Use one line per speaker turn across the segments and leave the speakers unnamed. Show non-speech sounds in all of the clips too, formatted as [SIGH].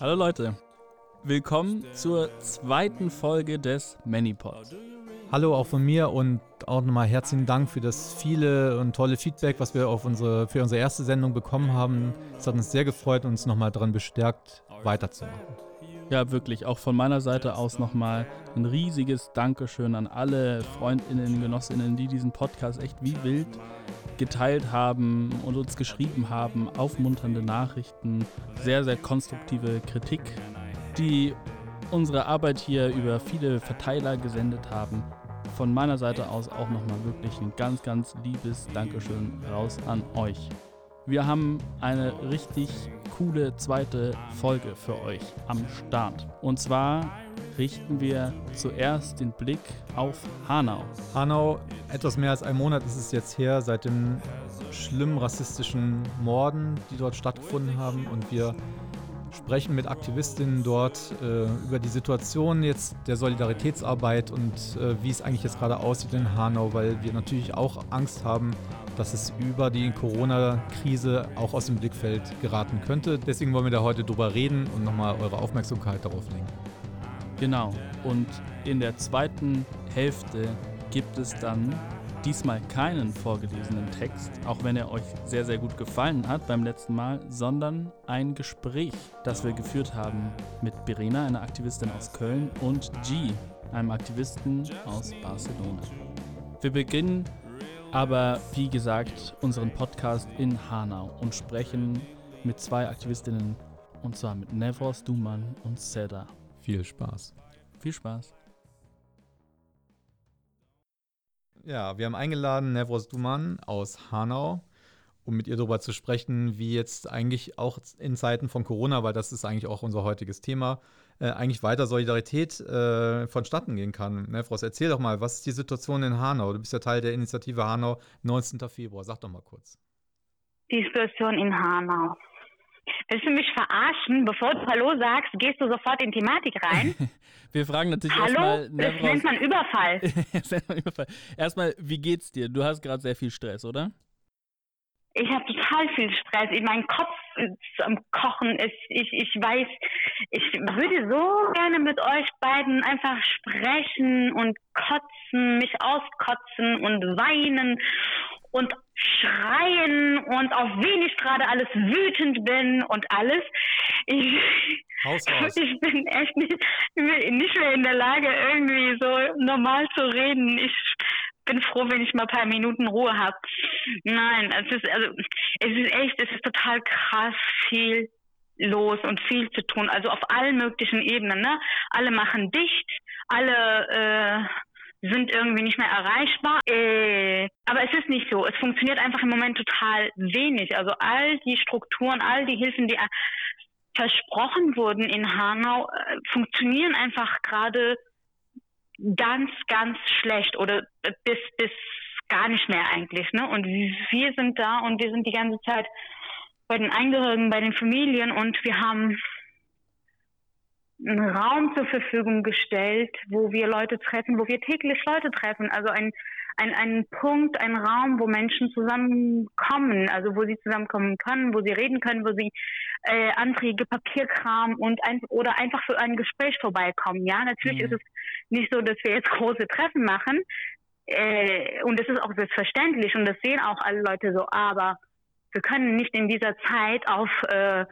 Hallo Leute, willkommen zur zweiten Folge des ManyPod.
Hallo auch von mir und auch nochmal herzlichen Dank für das viele und tolle Feedback, was wir auf unsere, für unsere erste Sendung bekommen haben. Es hat uns sehr gefreut und uns nochmal daran bestärkt, weiterzumachen.
Ja, wirklich, auch von meiner Seite aus nochmal ein riesiges Dankeschön an alle Freundinnen, Genossinnen, die diesen Podcast echt wie wild geteilt haben und uns geschrieben haben, aufmunternde Nachrichten, sehr, sehr konstruktive Kritik, die unsere Arbeit hier über viele Verteiler gesendet haben. Von meiner Seite aus auch nochmal wirklich ein ganz, ganz liebes Dankeschön raus an euch. Wir haben eine richtig coole zweite Folge für euch am Start. Und zwar richten wir zuerst den Blick auf Hanau.
Hanau, etwas mehr als ein Monat ist es jetzt her seit den schlimmen rassistischen Morden, die dort stattgefunden haben. Und wir sprechen mit Aktivistinnen dort äh, über die Situation jetzt der Solidaritätsarbeit und äh, wie es eigentlich jetzt gerade aussieht in Hanau, weil wir natürlich auch Angst haben, dass es über die Corona-Krise auch aus dem Blickfeld geraten könnte. Deswegen wollen wir da heute drüber reden und nochmal eure Aufmerksamkeit darauf lenken.
Genau. Und in der zweiten Hälfte gibt es dann diesmal keinen vorgelesenen Text, auch wenn er euch sehr, sehr gut gefallen hat beim letzten Mal, sondern ein Gespräch, das wir geführt haben mit Verena, einer Aktivistin aus Köln, und G, einem Aktivisten aus Barcelona. Wir beginnen aber, wie gesagt, unseren Podcast in Hanau und sprechen mit zwei Aktivistinnen, und zwar mit Nevros Duman und Seda.
Viel Spaß.
Viel Spaß.
Ja, wir haben eingeladen Nevros Duman aus Hanau, um mit ihr darüber zu sprechen, wie jetzt eigentlich auch in Zeiten von Corona, weil das ist eigentlich auch unser heutiges Thema, äh, eigentlich weiter Solidarität äh, vonstatten gehen kann. Nevros, erzähl doch mal, was ist die Situation in Hanau? Du bist ja Teil der Initiative Hanau 19. Februar. Sag doch mal kurz.
Die Situation in Hanau. Willst du mich verarschen? Bevor du Hallo sagst, gehst du sofort in Thematik rein? [LAUGHS]
Wir fragen natürlich
Hallo?
erstmal.
Das nennt man Überfall. [LAUGHS]
das nennt man Überfall. Erstmal, wie geht's dir? Du hast gerade sehr viel Stress, oder?
Ich habe total viel Stress. Mein Kopf ist am Kochen. Ich, ich, ich weiß, ich würde so gerne mit euch beiden einfach sprechen und kotzen, mich auskotzen und weinen und schreien und auf wen ich gerade alles wütend bin und alles. Ich, ich bin echt nicht, nicht mehr in der Lage, irgendwie so normal zu reden. Ich bin froh, wenn ich mal ein paar Minuten Ruhe habe. Nein, es ist also es ist echt, es ist total krass viel los und viel zu tun. Also auf allen möglichen Ebenen. Ne? Alle machen dicht, alle äh, sind irgendwie nicht mehr erreichbar. Äh, aber es ist nicht so. Es funktioniert einfach im Moment total wenig. Also all die Strukturen, all die Hilfen, die versprochen wurden in Hanau, äh, funktionieren einfach gerade ganz, ganz schlecht oder bis, bis gar nicht mehr eigentlich. Ne? Und wir sind da und wir sind die ganze Zeit bei den Angehörigen, bei den Familien und wir haben einen Raum zur Verfügung gestellt, wo wir Leute treffen, wo wir täglich Leute treffen. Also ein, ein, ein Punkt, ein Raum, wo Menschen zusammenkommen, also wo sie zusammenkommen können, wo sie reden können, wo sie äh, Anträge, Papierkram und ein, oder einfach für ein Gespräch vorbeikommen. Ja, natürlich mhm. ist es nicht so, dass wir jetzt große Treffen machen. Äh, und das ist auch selbstverständlich und das sehen auch alle Leute so, aber wir können nicht in dieser Zeit auf äh,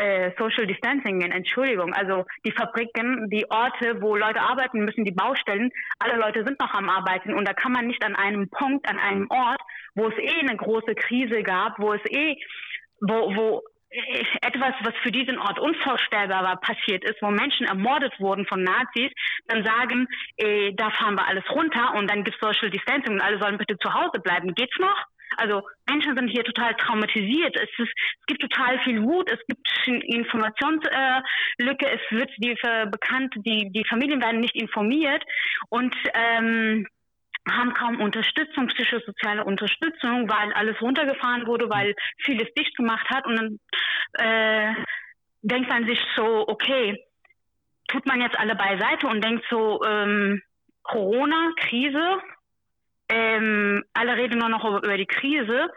äh, Social Distancing Entschuldigung. Also die Fabriken, die Orte, wo Leute arbeiten müssen, die Baustellen, alle Leute sind noch am Arbeiten und da kann man nicht an einem Punkt, an einem Ort, wo es eh eine große Krise gab, wo es eh, wo, wo etwas, was für diesen Ort unvorstellbar war, passiert ist, wo Menschen ermordet wurden von Nazis, dann sagen, äh, da fahren wir alles runter und dann gibt es Social Distancing und alle sollen bitte zu Hause bleiben. Geht's noch? Also Menschen sind hier total traumatisiert. Es, ist, es gibt total viel Wut, es gibt Informationslücke, äh, es wird die äh, bekannt, die, die Familien werden nicht informiert und ähm, haben kaum Unterstützung, psychosoziale Unterstützung, weil alles runtergefahren wurde, weil vieles dicht gemacht hat und dann äh, denkt man sich so, okay, tut man jetzt alle beiseite und denkt so, ähm, Corona, Krise, ähm, alle reden nur noch über, die Krise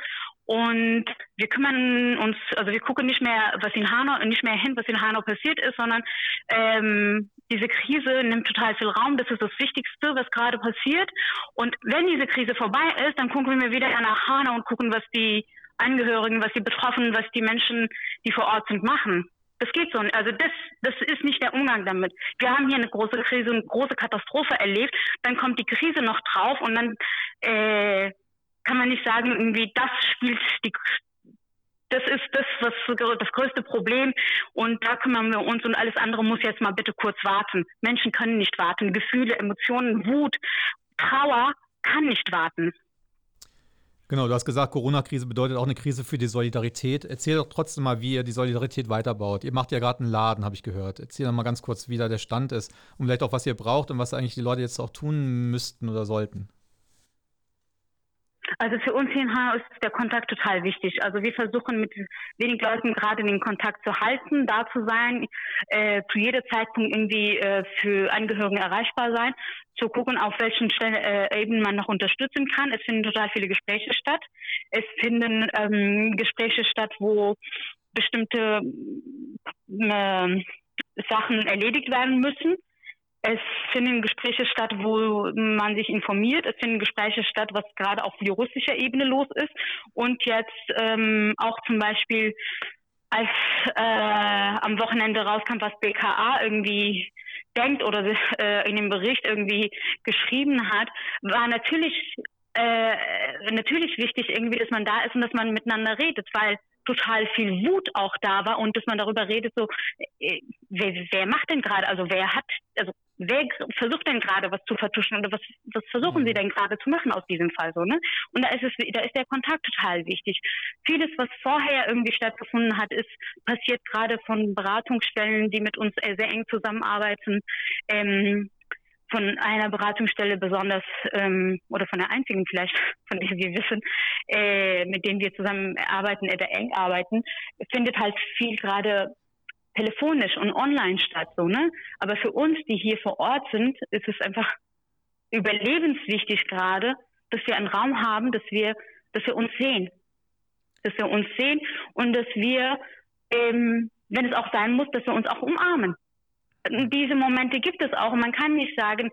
Und wir kümmern uns, also wir gucken nicht mehr, was in Hanau, nicht mehr hin, was in Hanau passiert ist, sondern ähm, diese Krise nimmt total viel Raum. Das ist das Wichtigste, was gerade passiert. Und wenn diese Krise vorbei ist, dann gucken wir wieder nach Hanau und gucken, was die Angehörigen, was die Betroffenen, was die Menschen, die vor Ort sind, machen. Das geht so. Also das, das ist nicht der Umgang damit. Wir haben hier eine große Krise, eine große Katastrophe erlebt. Dann kommt die Krise noch drauf und dann äh, kann man nicht sagen, irgendwie das spielt die, das ist das, was das größte Problem und da kümmern wir uns und alles andere muss jetzt mal bitte kurz warten. Menschen können nicht warten. Gefühle, Emotionen, Wut, Trauer kann nicht warten.
Genau, du hast gesagt, Corona-Krise bedeutet auch eine Krise für die Solidarität. Erzähl doch trotzdem mal, wie ihr die Solidarität weiterbaut. Ihr macht ja gerade einen Laden, habe ich gehört. Erzähl doch mal ganz kurz, wie da der Stand ist und vielleicht auch, was ihr braucht und was eigentlich die Leute jetzt auch tun müssten oder sollten.
Also für uns hier in Hanau ist der Kontakt total wichtig. Also wir versuchen mit wenig Leuten gerade den Kontakt zu halten, da zu sein, äh, zu jeder Zeitpunkt irgendwie äh, für Angehörigen erreichbar sein, zu gucken, auf welchen Stellen äh, eben man noch unterstützen kann. Es finden total viele Gespräche statt. Es finden ähm, Gespräche statt, wo bestimmte äh, Sachen erledigt werden müssen es finden Gespräche statt, wo man sich informiert. Es finden Gespräche statt, was gerade auf juristischer Ebene los ist. Und jetzt ähm, auch zum Beispiel, als äh, am Wochenende rauskam, was BKA irgendwie denkt oder äh, in dem Bericht irgendwie geschrieben hat, war natürlich äh, natürlich wichtig irgendwie, dass man da ist und dass man miteinander redet, weil total viel Wut auch da war und dass man darüber redet, so, äh, wer, wer macht denn gerade, also wer hat, also wer versucht denn gerade was zu vertuschen oder was, was versuchen mhm. sie denn gerade zu machen aus diesem Fall so, ne? Und da ist es, da ist der Kontakt total wichtig. Vieles, was vorher irgendwie stattgefunden hat, ist passiert gerade von Beratungsstellen, die mit uns sehr eng zusammenarbeiten. Ähm, von einer Beratungsstelle besonders ähm, oder von der einzigen vielleicht, [LAUGHS] von der wir wissen, äh, mit denen wir zusammen arbeiten oder eng arbeiten, findet halt viel gerade telefonisch und online statt, so, ne? Aber für uns, die hier vor Ort sind, ist es einfach überlebenswichtig gerade, dass wir einen Raum haben, dass wir, dass wir uns sehen. Dass wir uns sehen und dass wir, ähm, wenn es auch sein muss, dass wir uns auch umarmen. Diese Momente gibt es auch und man kann nicht sagen,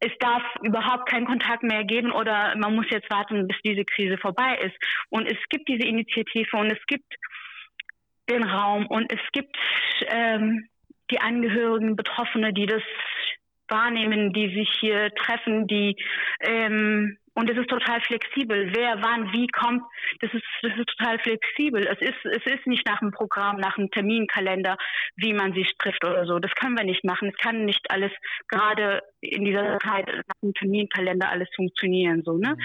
es darf überhaupt keinen Kontakt mehr geben oder man muss jetzt warten, bis diese Krise vorbei ist. Und es gibt diese Initiative und es gibt den Raum und es gibt ähm, die Angehörigen, Betroffene, die das wahrnehmen, die sich hier treffen, die ähm, und es ist total flexibel. Wer, wann, wie kommt, das ist, das ist total flexibel. Es ist, es ist nicht nach einem Programm, nach einem Terminkalender, wie man sich trifft oder so. Das können wir nicht machen. Es kann nicht alles gerade in dieser Zeit nach einem Terminkalender alles funktionieren, so, ne?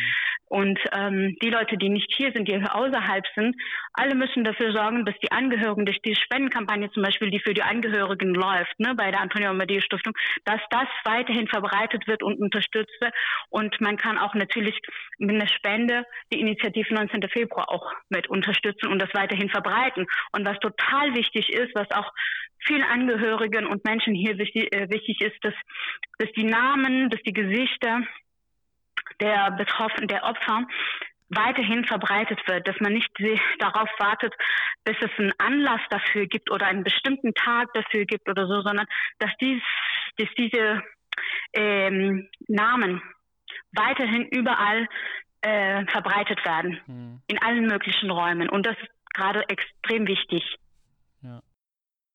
Und ähm, die Leute, die nicht hier sind, die außerhalb sind, alle müssen dafür sorgen, dass die Angehörigen durch die Spendenkampagne zum Beispiel, die für die Angehörigen läuft, ne, bei der Antonio Amadeo Stiftung, dass das weiterhin verbreitet wird und unterstützt wird. Und man kann auch natürlich mit einer Spende die Initiative 19. Februar auch mit unterstützen und das weiterhin verbreiten. Und was total wichtig ist, was auch vielen Angehörigen und Menschen hier wichtig, äh, wichtig ist, dass, dass die Namen, dass die Gesichter der Betroffenen, der Opfer weiterhin verbreitet wird, dass man nicht darauf wartet, bis es einen Anlass dafür gibt oder einen bestimmten Tag dafür gibt oder so, sondern dass, dies, dass diese ähm, Namen weiterhin überall äh, verbreitet werden, mhm. in allen möglichen Räumen. Und das ist gerade extrem wichtig.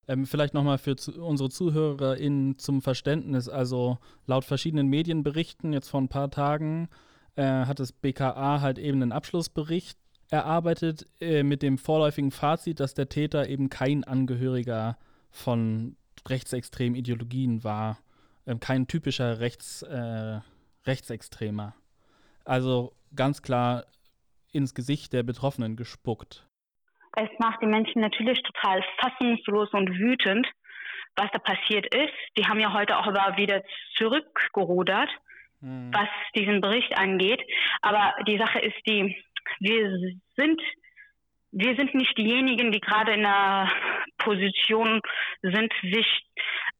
Ähm, vielleicht nochmal für zu, unsere ZuhörerInnen zum Verständnis. Also laut verschiedenen Medienberichten jetzt vor ein paar Tagen äh, hat das BKA halt eben einen Abschlussbericht erarbeitet äh, mit dem vorläufigen Fazit, dass der Täter eben kein Angehöriger von rechtsextremen Ideologien war. Ähm, kein typischer Rechts, äh, Rechtsextremer. Also ganz klar ins Gesicht der Betroffenen gespuckt.
Es macht die Menschen natürlich total fassungslos und wütend, was da passiert ist. Die haben ja heute auch aber wieder zurückgerudert, mhm. was diesen Bericht angeht. Aber die Sache ist die, wir sind wir sind nicht diejenigen, die gerade in einer Position sind, sich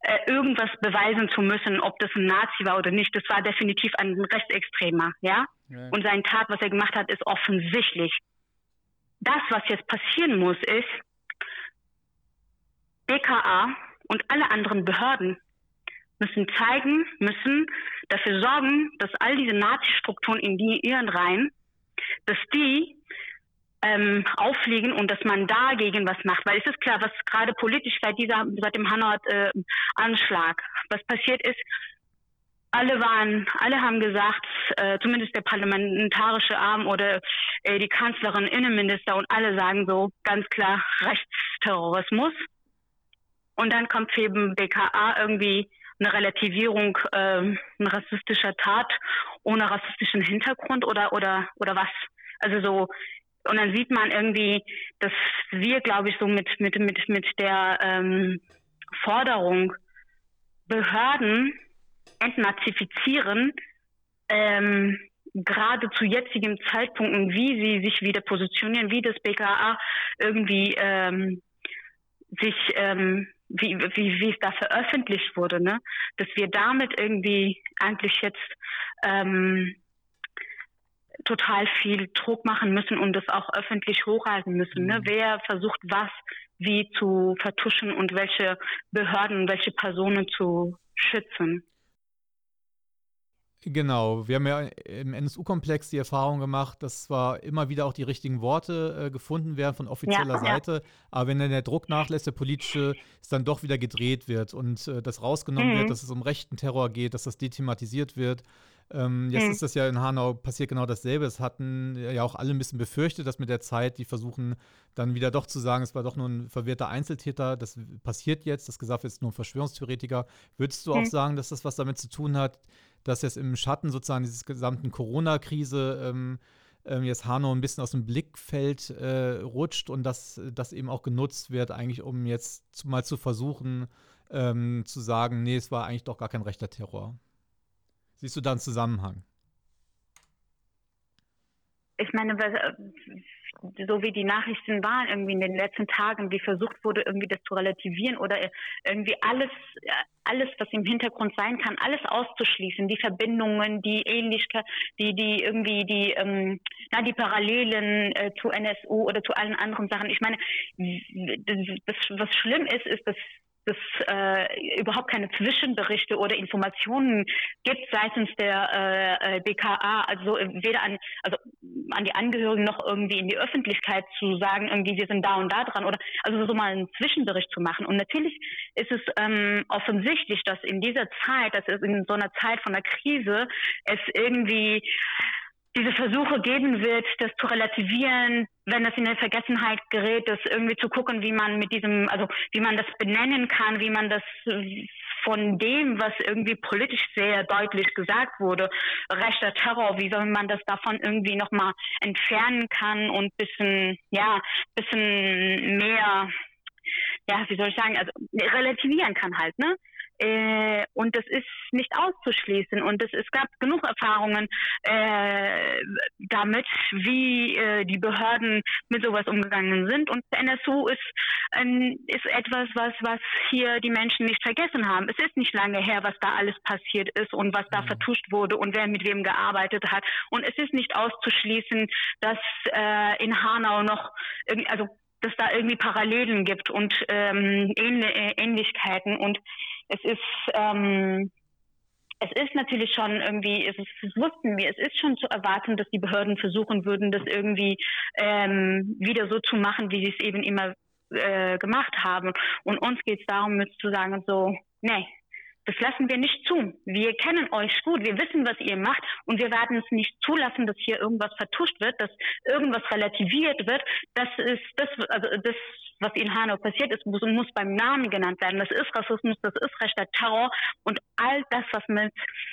äh, irgendwas beweisen zu müssen, ob das ein Nazi war oder nicht. Das war definitiv ein Rechtsextremer, ja? ja. Und sein Tat, was er gemacht hat, ist offensichtlich. Das, was jetzt passieren muss, ist, BKA und alle anderen Behörden müssen zeigen, müssen dafür sorgen, dass all diese Nazi-Strukturen in die ihren Reihen, dass die ähm, auffliegen und dass man dagegen was macht. Weil es ist klar, was gerade politisch seit dieser, seit dem Hanau-Anschlag, äh, was passiert ist, alle waren, alle haben gesagt, äh, zumindest der parlamentarische Arm oder äh, die Kanzlerin, Innenminister und alle sagen so ganz klar Rechtsterrorismus. Und dann kommt eben BKA irgendwie eine Relativierung äh, rassistischer Tat ohne rassistischen Hintergrund oder oder oder was? Also so und dann sieht man irgendwie, dass wir, glaube ich, so mit mit mit mit der ähm, Forderung Behörden entnazifizieren, ähm, gerade zu jetzigen Zeitpunkten, wie sie sich wieder positionieren, wie das BKA irgendwie ähm, sich ähm, wie, wie, wie es da veröffentlicht wurde, ne? dass wir damit irgendwie eigentlich jetzt ähm, total viel Druck machen müssen und das auch öffentlich hochhalten müssen. Ne? Mhm. Wer versucht was wie zu vertuschen und welche Behörden, welche Personen zu schützen.
Genau, wir haben ja im NSU-Komplex die Erfahrung gemacht, dass zwar immer wieder auch die richtigen Worte äh, gefunden werden von offizieller ja, Seite, ja. aber wenn dann der Druck nachlässt, der politische, es dann doch wieder gedreht wird und äh, das rausgenommen mhm. wird, dass es um rechten Terror geht, dass das dethematisiert wird. Ähm, jetzt mhm. ist das ja in Hanau passiert genau dasselbe. Es hatten ja auch alle ein bisschen befürchtet, dass mit der Zeit die versuchen dann wieder doch zu sagen, es war doch nur ein verwirrter Einzeltäter. Das passiert jetzt, das gesagt ist nur ein Verschwörungstheoretiker. Würdest du mhm. auch sagen, dass das was damit zu tun hat, dass jetzt im Schatten sozusagen dieses gesamten Corona-Krise ähm, ähm, jetzt Hanau ein bisschen aus dem Blickfeld äh, rutscht und dass das eben auch genutzt wird, eigentlich um jetzt zu, mal zu versuchen, ähm, zu sagen, nee, es war eigentlich doch gar kein rechter Terror. Siehst du da einen Zusammenhang?
Ich meine, so wie die Nachrichten waren irgendwie in den letzten Tagen, wie versucht wurde, irgendwie das zu relativieren oder irgendwie alles, alles, was im Hintergrund sein kann, alles auszuschließen, die Verbindungen, die Ähnlichkeit, die, die irgendwie die, ähm, na, die Parallelen äh, zu NSU oder zu allen anderen Sachen. Ich meine, das, was schlimm ist, ist, dass es äh, überhaupt keine Zwischenberichte oder Informationen gibt seitens der äh, äh BKA, also weder an, also an die Angehörigen noch irgendwie in die Öffentlichkeit zu sagen, irgendwie wir sind da und da dran oder also so mal einen Zwischenbericht zu machen. Und natürlich ist es ähm, offensichtlich, dass in dieser Zeit, dass es in so einer Zeit von der Krise es irgendwie diese Versuche geben wird, das zu relativieren, wenn das in der Vergessenheit gerät, das irgendwie zu gucken, wie man mit diesem, also wie man das benennen kann, wie man das von dem, was irgendwie politisch sehr deutlich gesagt wurde, rechter Terror, wie soll man das davon irgendwie nochmal entfernen kann und bisschen, ja, bisschen mehr, ja, wie soll ich sagen, also relativieren kann halt, ne? Äh, und das ist nicht auszuschließen. Und es, es gab genug Erfahrungen äh, damit, wie äh, die Behörden mit sowas umgegangen sind. Und NSU ist, ähm, ist etwas, was, was hier die Menschen nicht vergessen haben. Es ist nicht lange her, was da alles passiert ist und was da mhm. vertuscht wurde und wer mit wem gearbeitet hat. Und es ist nicht auszuschließen, dass äh, in Hanau noch, also dass da irgendwie Parallelen gibt und ähm, Ähnlichkeiten und es ist, ähm, es ist natürlich schon irgendwie, es, das wussten wir, es ist schon zu erwarten, dass die Behörden versuchen würden, das irgendwie ähm, wieder so zu machen, wie sie es eben immer äh, gemacht haben. Und uns geht es darum, jetzt zu sagen, so, nee, das lassen wir nicht zu. Wir kennen euch gut, wir wissen, was ihr macht und wir werden es nicht zulassen, dass hier irgendwas vertuscht wird, dass irgendwas relativiert wird. Das ist das, also das was in Hanau passiert ist, muss, muss beim Namen genannt werden. Das ist Rassismus, das ist rechter Terror und all das, was mit,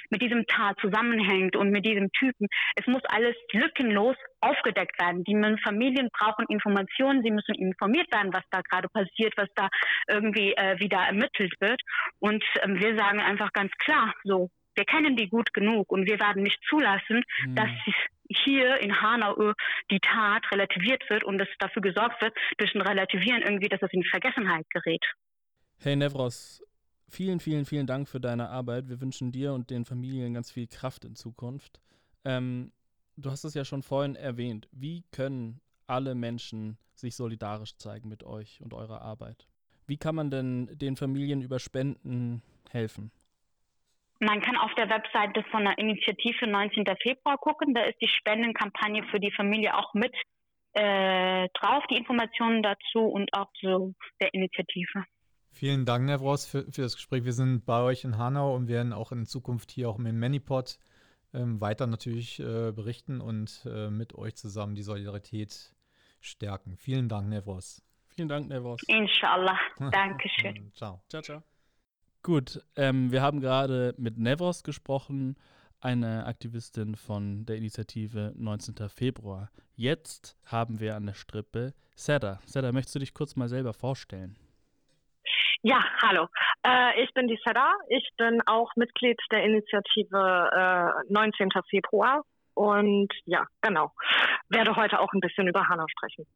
mit diesem Tat zusammenhängt und mit diesem Typen, es muss alles lückenlos aufgedeckt werden. Die Familien brauchen Informationen, sie müssen informiert werden, was da gerade passiert, was da irgendwie äh, wieder ermittelt wird. Und ähm, wir sagen einfach ganz klar, so, wir kennen die gut genug und wir werden nicht zulassen, mhm. dass hier in Hanau die Tat relativiert wird und es dafür gesorgt wird, durch ein Relativieren irgendwie, dass es in Vergessenheit gerät.
Hey Nevros, vielen, vielen, vielen Dank für deine Arbeit. Wir wünschen dir und den Familien ganz viel Kraft in Zukunft. Ähm, du hast es ja schon vorhin erwähnt. Wie können alle Menschen sich solidarisch zeigen mit euch und eurer Arbeit. Wie kann man denn den Familien über Spenden helfen?
Man kann auf der Webseite von der Initiative 19. Februar gucken. Da ist die Spendenkampagne für die Familie auch mit äh, drauf, die Informationen dazu und auch zu der Initiative.
Vielen Dank, Nevros, für, für das Gespräch. Wir sind bei euch in Hanau und werden auch in Zukunft hier auch mit Manipod ähm, weiter natürlich äh, berichten und äh, mit euch zusammen die Solidarität stärken. Vielen Dank, Nevros.
Vielen Dank, Nevros.
Inshallah. Dankeschön. [LAUGHS]
ciao.
Ciao, ciao. Gut, ähm, wir haben gerade mit Nevros gesprochen, eine Aktivistin von der Initiative 19. Februar. Jetzt haben wir an der Strippe Seda. Seda, möchtest du dich kurz mal selber vorstellen?
Ja, hallo. Äh, ich bin die Seda. Ich bin auch Mitglied der Initiative äh, 19. Februar. Und ja, genau. Werde heute auch ein bisschen über Hanau sprechen.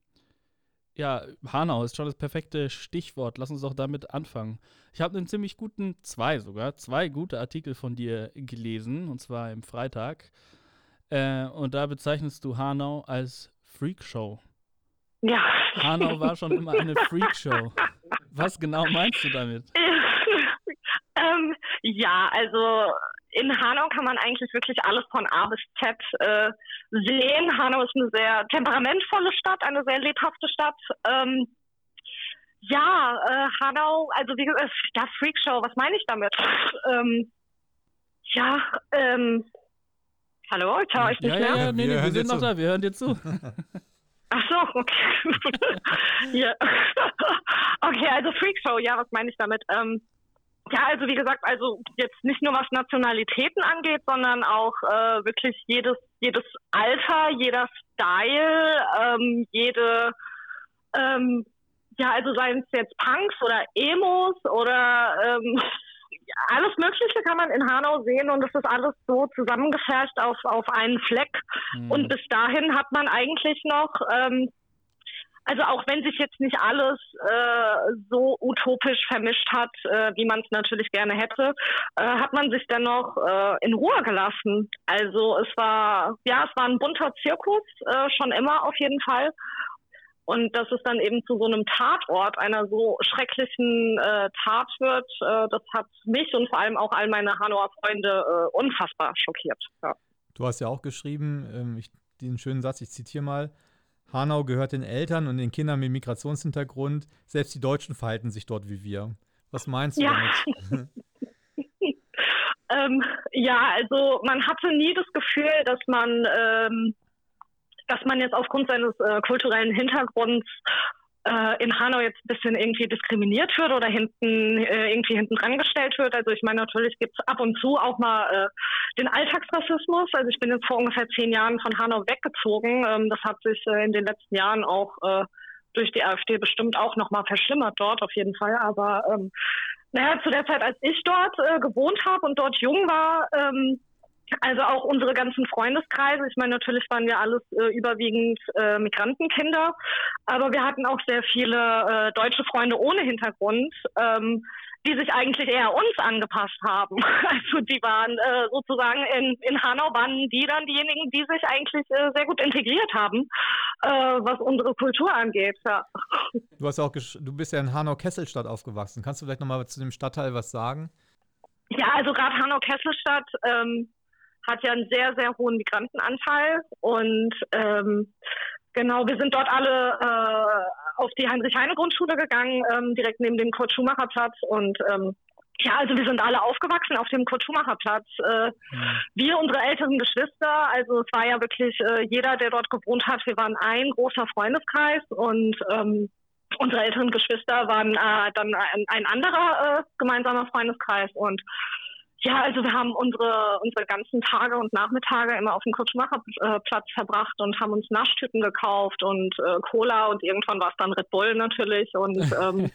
Ja, Hanau ist schon das perfekte Stichwort. Lass uns doch damit anfangen. Ich habe einen ziemlich guten, zwei sogar, zwei gute Artikel von dir gelesen, und zwar im Freitag. Äh, und da bezeichnest du Hanau als Freakshow.
Ja.
Hanau war schon immer eine [LAUGHS] Freakshow. Was genau meinst du damit? [LAUGHS]
ähm, ja, also in Hanau kann man eigentlich wirklich alles von A bis Z äh, sehen. Hanau ist eine sehr temperamentvolle Stadt, eine sehr lebhafte Stadt. Ähm, ja, äh, Hanau, also wie gesagt, ja, Freakshow, was meine ich damit? Ähm, ja, ähm, hallo, ich höre euch nicht
ja,
mehr.
Ja, ja, nee,
Wir
nee, wir
hören
sind
dir
noch
zu.
da, wir hören dir zu. [LAUGHS]
Ach so, okay. [LAUGHS] ja. [LAUGHS] okay, also Freakshow, ja, was meine ich damit? Ähm, ja, also wie gesagt, also jetzt nicht nur was Nationalitäten angeht, sondern auch äh, wirklich jedes jedes Alter, jeder Style, ähm, jede ähm, ja, also seien es jetzt Punks oder Emos oder ähm, [LAUGHS] alles Mögliche kann man in Hanau sehen und es ist alles so zusammengefasst auf, auf einen Fleck.
Hm.
Und bis dahin hat man eigentlich noch, ähm, also auch wenn sich jetzt nicht alles äh, so utopisch vermischt hat, äh, wie man es natürlich gerne hätte, äh, hat man sich dennoch äh, in Ruhe gelassen. Also es war, ja, es war ein bunter Zirkus, äh, schon immer auf jeden Fall. Und dass es dann eben zu so einem Tatort einer so schrecklichen äh, Tat wird, äh, das hat mich und vor allem auch all meine Hanauer Freunde äh, unfassbar schockiert. Ja.
Du hast ja auch geschrieben, ähm, ich, den schönen Satz, ich zitiere mal. Hanau gehört den Eltern und den Kindern mit Migrationshintergrund. Selbst die Deutschen verhalten sich dort wie wir. Was meinst du
Ja.
damit? [LAUGHS]
Ähm, ja, also man hatte nie das Gefühl, dass man, ähm, dass man jetzt aufgrund seines äh, kulturellen Hintergrunds äh, in Hanau jetzt ein bisschen irgendwie diskriminiert wird oder hinten äh, irgendwie hinten dran gestellt wird. Also ich meine, natürlich gibt es ab und zu auch mal äh, den Alltagsrassismus. Also ich bin jetzt vor ungefähr zehn Jahren von Hanau weggezogen. Ähm, das hat sich äh, in den letzten Jahren auch äh, durch die AfD bestimmt auch nochmal verschlimmert dort auf jeden Fall. Aber ähm, naja, zu der Zeit, als ich dort äh, gewohnt habe und dort jung war, ähm, also auch unsere ganzen Freundeskreise, ich meine, natürlich waren wir alles äh, überwiegend äh, Migrantenkinder, aber wir hatten auch sehr viele äh, deutsche Freunde ohne Hintergrund, ähm, die sich eigentlich eher uns angepasst haben. [LAUGHS] Also die waren äh, sozusagen in, in Hanau waren die dann diejenigen, die sich eigentlich äh, sehr gut integriert haben, äh, was unsere Kultur angeht. Ja.
Du, hast ja auch gesch- du bist ja in Hanau-Kesselstadt aufgewachsen. Kannst du vielleicht nochmal zu dem Stadtteil was sagen?
Ja, also gerade Hanau-Kesselstadt ähm, hat ja einen sehr, sehr hohen Migrantenanteil und ähm, genau, wir sind dort alle äh, auf die Heinrich-Heine-Grundschule gegangen, ähm, direkt neben dem Kurt-Schumacher-Platz und ähm, ja, also wir sind alle aufgewachsen auf dem Kurt-Schumacher-Platz. Äh, wir, unsere älteren Geschwister, also es war ja wirklich äh, jeder, der dort gewohnt hat, wir waren ein großer Freundeskreis und ähm, unsere älteren Geschwister waren äh, dann ein, ein anderer äh, gemeinsamer Freundeskreis und ja, also wir haben unsere unsere ganzen Tage und Nachmittage immer auf dem Kurt-Schumacher-Platz verbracht und haben uns Naschtüten gekauft und äh, Cola und irgendwann war es dann Red Bull natürlich und [LAUGHS] ähm,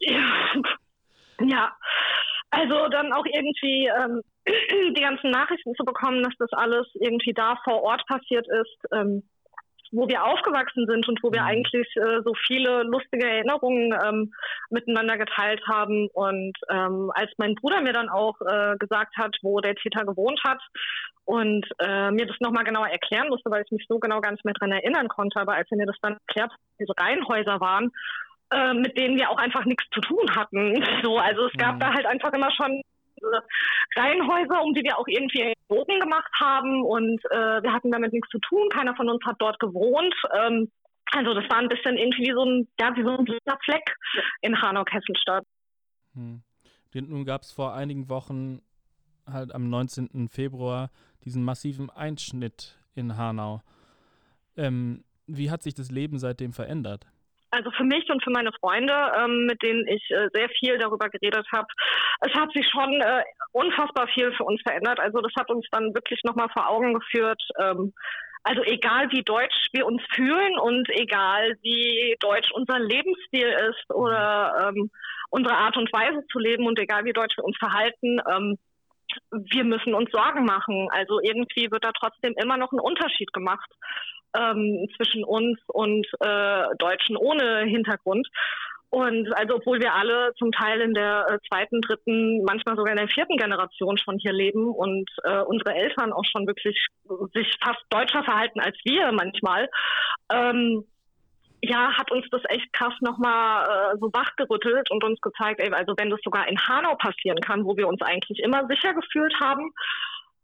[LAUGHS] ja, also dann auch irgendwie ähm, [CLEARS THROAT] die ganzen Nachrichten zu bekommen, dass das alles irgendwie da vor Ort passiert ist. Ähm, wo wir aufgewachsen sind und wo wir mhm. eigentlich äh, so viele lustige Erinnerungen ähm, miteinander geteilt haben. Und ähm, als mein Bruder mir dann auch äh, gesagt hat, wo der Täter gewohnt hat und äh, mir das nochmal genauer erklären musste, weil ich mich so genau gar nicht mehr dran erinnern konnte, aber als er mir das dann erklärt, diese Reihenhäuser waren, äh, mit denen wir auch einfach nichts zu tun hatten. [LAUGHS] So, also es gab mhm. da halt einfach immer schon Reihenhäuser, um die wir auch irgendwie Bogen gemacht haben und äh, wir hatten damit nichts zu tun. Keiner von uns hat dort gewohnt. Ähm, also das war ein bisschen irgendwie so ein, ja, wie so ein Fleck in Hanau-Kesselstadt.
Hm. Nun gab es vor einigen Wochen, halt am 19. Februar, diesen massiven Einschnitt in Hanau. Ähm, wie hat sich das Leben seitdem verändert?
Also für mich und für meine Freunde, ähm, mit denen ich äh, sehr viel darüber geredet habe, es hat sich schon äh, unfassbar viel für uns verändert. Also das hat uns dann wirklich nochmal vor Augen geführt. Ähm, also egal wie deutsch wir uns fühlen und egal wie deutsch unser Lebensstil ist oder ähm, unsere Art und Weise zu leben und egal wie deutsch wir uns verhalten, ähm, wir müssen uns Sorgen machen. Also irgendwie wird da trotzdem immer noch ein Unterschied gemacht ähm, zwischen uns und äh, Deutschen ohne Hintergrund. Und also obwohl wir alle zum Teil in der äh, zweiten, dritten, manchmal sogar in der vierten Generation schon hier leben und äh, unsere Eltern auch schon wirklich sich fast deutscher verhalten als wir manchmal, ähm, ja, hat uns das echt krass nochmal äh, so wachgerüttelt und uns gezeigt, ey, also wenn das sogar in Hanau passieren kann, wo wir uns eigentlich immer sicher gefühlt haben,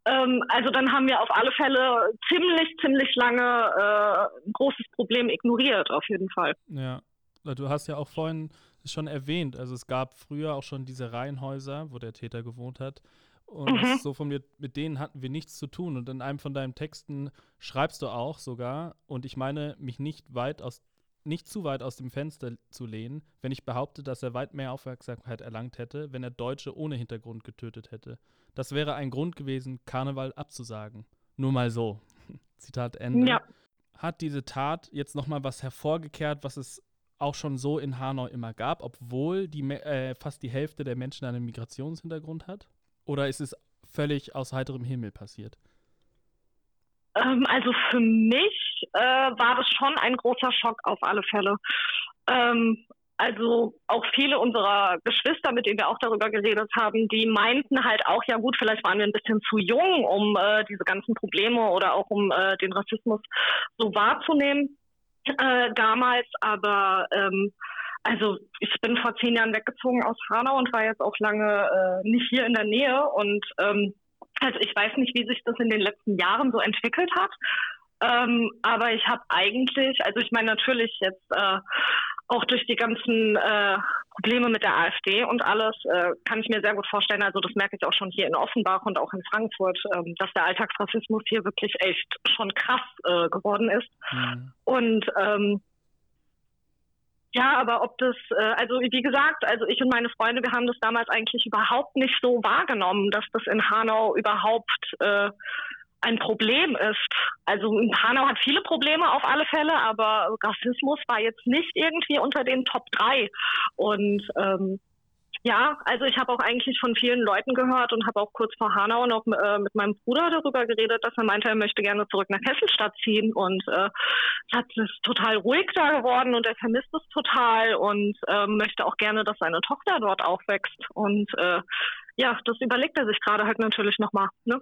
ähm, also dann haben wir auf alle Fälle ziemlich, ziemlich lange äh, ein großes Problem ignoriert, auf jeden Fall.
Ja, du hast ja auch vorhin schon erwähnt, also es gab früher auch schon diese Reihenhäuser, wo der Täter gewohnt hat. Und mhm. so von mir, mit denen hatten wir nichts zu tun. Und in einem von deinen Texten schreibst du auch sogar, und ich meine, mich nicht weit aus, nicht zu weit aus dem Fenster zu lehnen, wenn ich behaupte, dass er weit mehr Aufmerksamkeit erlangt hätte, wenn er Deutsche ohne Hintergrund getötet hätte. Das wäre ein Grund gewesen, Karneval abzusagen. Nur mal so. [LAUGHS] Zitat Ende. Ja. Hat diese Tat jetzt nochmal was hervorgekehrt, was es auch schon so in Hanau immer gab, obwohl die, äh, fast die Hälfte der Menschen einen Migrationshintergrund hat? Oder ist es völlig aus heiterem Himmel passiert?
Ähm, also für mich äh, war das schon ein großer Schock auf alle Fälle. Ähm, also auch viele unserer Geschwister, mit denen wir auch darüber geredet haben, die meinten halt auch, ja gut, vielleicht waren wir ein bisschen zu jung, um äh, diese ganzen Probleme oder auch um äh, den Rassismus so wahrzunehmen äh, damals. Aber ähm, also ich bin vor zehn Jahren weggezogen aus Hanau und war jetzt auch lange äh, nicht hier in der Nähe. Und ähm, also ich weiß nicht, wie sich das in den letzten Jahren so entwickelt hat. Ähm, aber ich habe eigentlich, also ich meine natürlich jetzt äh, auch durch die ganzen äh, Probleme mit der AfD und alles, äh, kann ich mir sehr gut vorstellen, also das merke ich auch schon hier in Offenbach und auch in Frankfurt, ähm, dass der Alltagsrassismus hier wirklich echt schon krass äh, geworden ist. Mhm. Und ähm, ja, aber ob das, äh, also wie gesagt, also ich und meine Freunde, wir haben das damals eigentlich überhaupt nicht so wahrgenommen, dass das in Hanau überhaupt äh, ein Problem ist. Also Hanau hat viele Probleme auf alle Fälle, aber Rassismus war jetzt nicht irgendwie unter den Top 3. Und ähm, ja, also ich habe auch eigentlich von vielen Leuten gehört und habe auch kurz vor Hanau noch äh, mit meinem Bruder darüber geredet, dass er meinte, er möchte gerne zurück nach Kesselstadt ziehen und äh, es es total ruhig da geworden und er vermisst es total und äh, möchte auch gerne, dass seine Tochter dort aufwächst und äh, ja, das überlegt er sich gerade halt natürlich nochmal. Ne?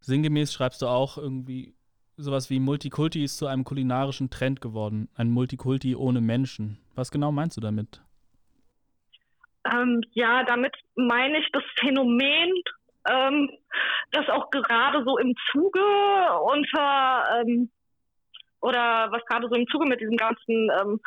Sinngemäß schreibst du auch irgendwie sowas wie Multikulti ist zu einem kulinarischen Trend geworden. Ein Multikulti ohne Menschen. Was genau meinst du damit?
Ähm, ja, damit meine ich das Phänomen, ähm, das auch gerade so im Zuge unter ähm, oder was gerade so im Zuge mit diesem ganzen ähm,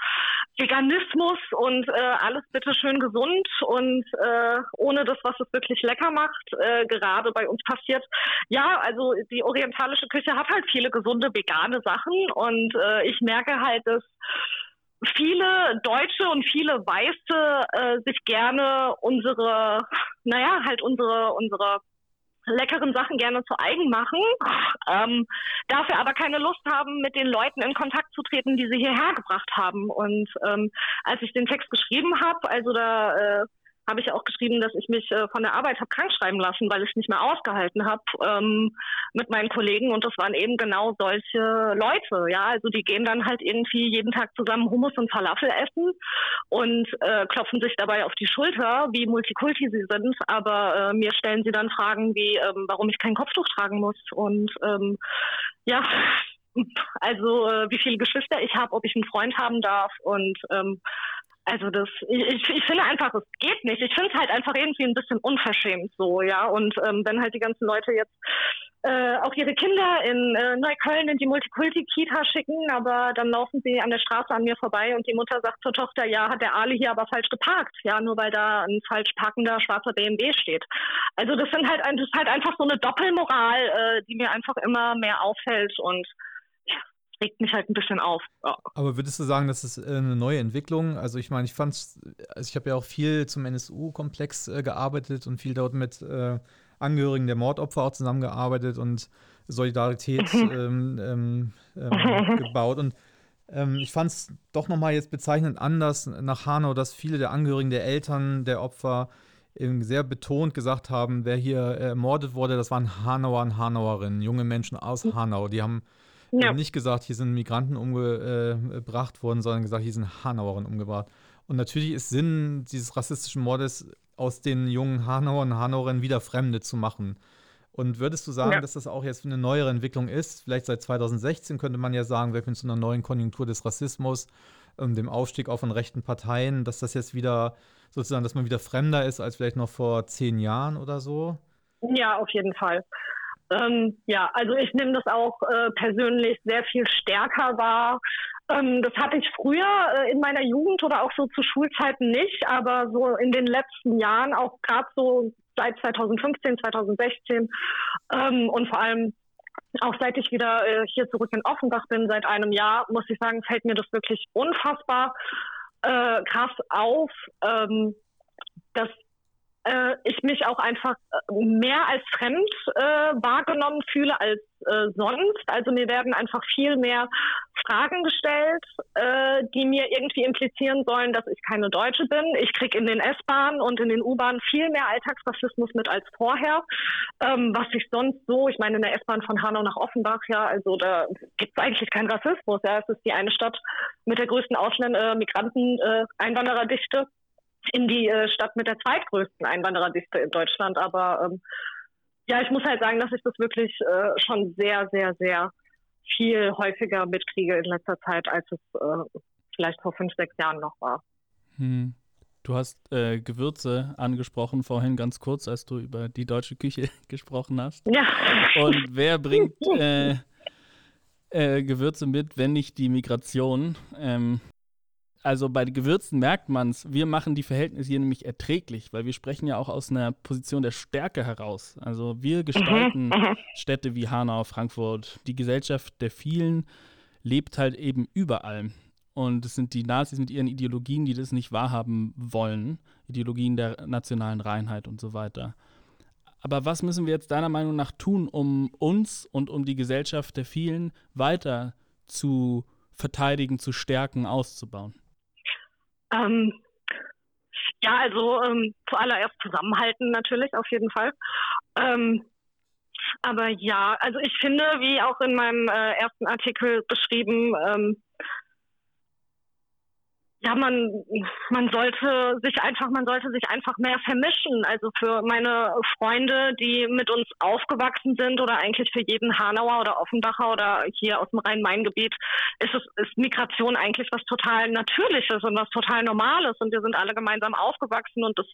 Veganismus und äh, alles bitte schön gesund und äh, ohne das, was es wirklich lecker macht, äh, gerade bei uns passiert. Ja, also die orientalische Küche hat halt viele gesunde vegane Sachen und äh, ich merke halt, dass viele Deutsche und viele Weiße äh, sich gerne unsere, naja, halt unsere, unsere leckeren Sachen gerne zu eigen machen, ähm, dafür aber keine Lust haben, mit den Leuten in Kontakt zu treten, die sie hierher gebracht haben. Und ähm, als ich den Text geschrieben habe, also da äh, habe ich auch geschrieben, dass ich mich äh, von der Arbeit habe krank schreiben lassen, weil ich es nicht mehr ausgehalten habe ähm, mit meinen Kollegen. Und das waren eben genau solche Leute. Ja, also die gehen dann halt irgendwie jeden Tag zusammen Hummus und Falafel essen und äh, klopfen sich dabei auf die Schulter, wie Multikulti sie sind. Aber äh, mir stellen sie dann Fragen wie, ähm, warum ich kein Kopftuch tragen muss. Und ähm, ja, [LAUGHS] also äh, wie viele Geschwister ich habe, ob ich einen Freund haben darf und ähm, also das, ich, ich finde einfach, es geht nicht. Ich finde es halt einfach irgendwie ein bisschen unverschämt so, ja. Und ähm, wenn halt die ganzen Leute jetzt äh, auch ihre Kinder in äh, Neukölln in die Multikulti-Kita schicken, aber dann laufen sie an der Straße an mir vorbei und die Mutter sagt zur Tochter, ja, hat der Ali hier aber falsch geparkt, ja, nur weil da ein falsch parkender schwarzer BMW steht. Also das sind halt, das ist halt einfach so eine Doppelmoral, äh, die mir einfach immer mehr auffällt und regt mich halt ein bisschen auf. Ja.
Aber würdest du sagen, das ist äh, eine neue Entwicklung? Also ich meine, ich fand also ich habe ja auch viel zum NSU-Komplex äh, gearbeitet und viel dort mit äh, Angehörigen der Mordopfer auch zusammengearbeitet und Solidarität [LAUGHS] ähm, ähm, ähm, gebaut. Und ähm, ich fand es doch nochmal jetzt bezeichnend anders nach Hanau, dass viele der Angehörigen der Eltern der Opfer sehr betont gesagt haben, wer hier ermordet wurde, das waren Hanauer und Hanauerinnen, junge Menschen aus mhm. Hanau. Die haben ja. nicht gesagt, hier sind Migranten umgebracht worden, sondern gesagt, hier sind Hanauerinnen umgebracht. Und natürlich ist Sinn dieses rassistischen Mordes, aus den jungen Hanauern und Hanauerinnen wieder Fremde zu machen. Und würdest du sagen, ja. dass das auch jetzt eine neuere Entwicklung ist? Vielleicht seit 2016 könnte man ja sagen, wir sind zu einer neuen Konjunktur des Rassismus, ähm, dem Aufstieg auch von rechten Parteien, dass das jetzt wieder sozusagen, dass man wieder fremder ist als vielleicht noch vor zehn Jahren oder so?
Ja, auf jeden Fall. Ähm, ja, also ich nehme das auch äh, persönlich sehr viel stärker wahr. Ähm, das hatte ich früher äh, in meiner Jugend oder auch so zu Schulzeiten nicht, aber so in den letzten Jahren, auch gerade so seit 2015, 2016 ähm, und vor allem auch seit ich wieder äh, hier zurück in Offenbach bin, seit einem Jahr, muss ich sagen, fällt mir das wirklich unfassbar äh, krass auf, ähm, dass äh, ich mich auch einfach äh, mehr als fremd äh, wahrgenommen fühle als äh, sonst. Also mir werden einfach viel mehr Fragen gestellt, äh, die mir irgendwie implizieren sollen, dass ich keine Deutsche bin. Ich kriege in den S-Bahnen und in den U-Bahnen viel mehr Alltagsrassismus mit als vorher, ähm, was ich sonst so, ich meine in der S-Bahn von Hanau nach Offenbach, ja, also da gibt es eigentlich keinen Rassismus. Ja, es ist die eine Stadt mit der größten Ausländer, äh, Migranten, äh, Einwandererdichte in die äh, Stadt mit der zweitgrößten Einwandererdichte in Deutschland. Aber ähm, ja, ich muss halt sagen, dass ich das wirklich äh, schon sehr, sehr, sehr viel häufiger mitkriege in letzter Zeit, als es äh, vielleicht vor fünf, sechs Jahren noch war.
Hm. Du hast äh, Gewürze angesprochen vorhin ganz kurz, als du über die deutsche Küche [LAUGHS] gesprochen hast.
Ja.
Und wer bringt [LAUGHS] äh, äh, Gewürze mit, wenn nicht die Migration? Ähm, also bei Gewürzen merkt man es, wir machen die Verhältnisse hier nämlich erträglich, weil wir sprechen ja auch aus einer Position der Stärke heraus. Also wir mhm, gestalten mhm. Städte wie Hanau, Frankfurt. Die Gesellschaft der vielen lebt halt eben überall. Und es sind die Nazis mit ihren Ideologien, die das nicht wahrhaben wollen. Ideologien der nationalen Reinheit und so weiter. Aber was müssen wir jetzt deiner Meinung nach tun, um uns und um die Gesellschaft der vielen weiter zu verteidigen, zu stärken, auszubauen?
Ähm, ja, also ähm, zuallererst zusammenhalten natürlich, auf jeden Fall. Ähm, aber ja, also ich finde, wie auch in meinem äh, ersten Artikel beschrieben, ähm, ja, man, man sollte sich einfach, man sollte sich einfach mehr vermischen. Also für meine Freunde, die mit uns aufgewachsen sind oder eigentlich für jeden Hanauer oder Offenbacher oder hier aus dem Rhein-Main-Gebiet ist es, ist Migration eigentlich was total Natürliches und was total Normales und wir sind alle gemeinsam aufgewachsen und das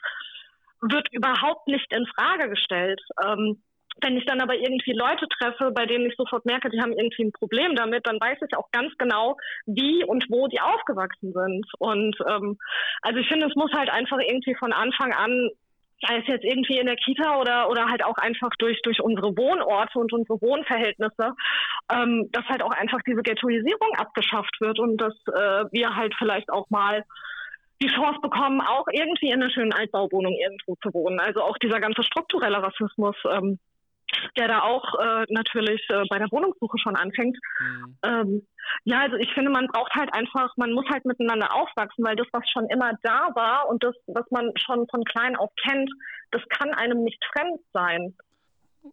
wird überhaupt nicht in Frage gestellt. Ähm, wenn ich dann aber irgendwie Leute treffe, bei denen ich sofort merke, die haben irgendwie ein Problem damit, dann weiß ich auch ganz genau, wie und wo die aufgewachsen sind. Und ähm, also ich finde, es muss halt einfach irgendwie von Anfang an sei es jetzt irgendwie in der Kita oder oder halt auch einfach durch durch unsere Wohnorte und unsere Wohnverhältnisse, ähm, dass halt auch einfach diese Ghettoisierung abgeschafft wird und dass äh, wir halt vielleicht auch mal die Chance bekommen, auch irgendwie in einer schönen Altbauwohnung irgendwo zu wohnen. Also auch dieser ganze strukturelle Rassismus ähm, der da auch äh, natürlich äh, bei der Wohnungssuche schon anfängt. Mhm. Ähm, ja, also ich finde, man braucht halt einfach, man muss halt miteinander aufwachsen, weil das, was schon immer da war und das, was man schon von klein auf kennt, das kann einem nicht fremd sein.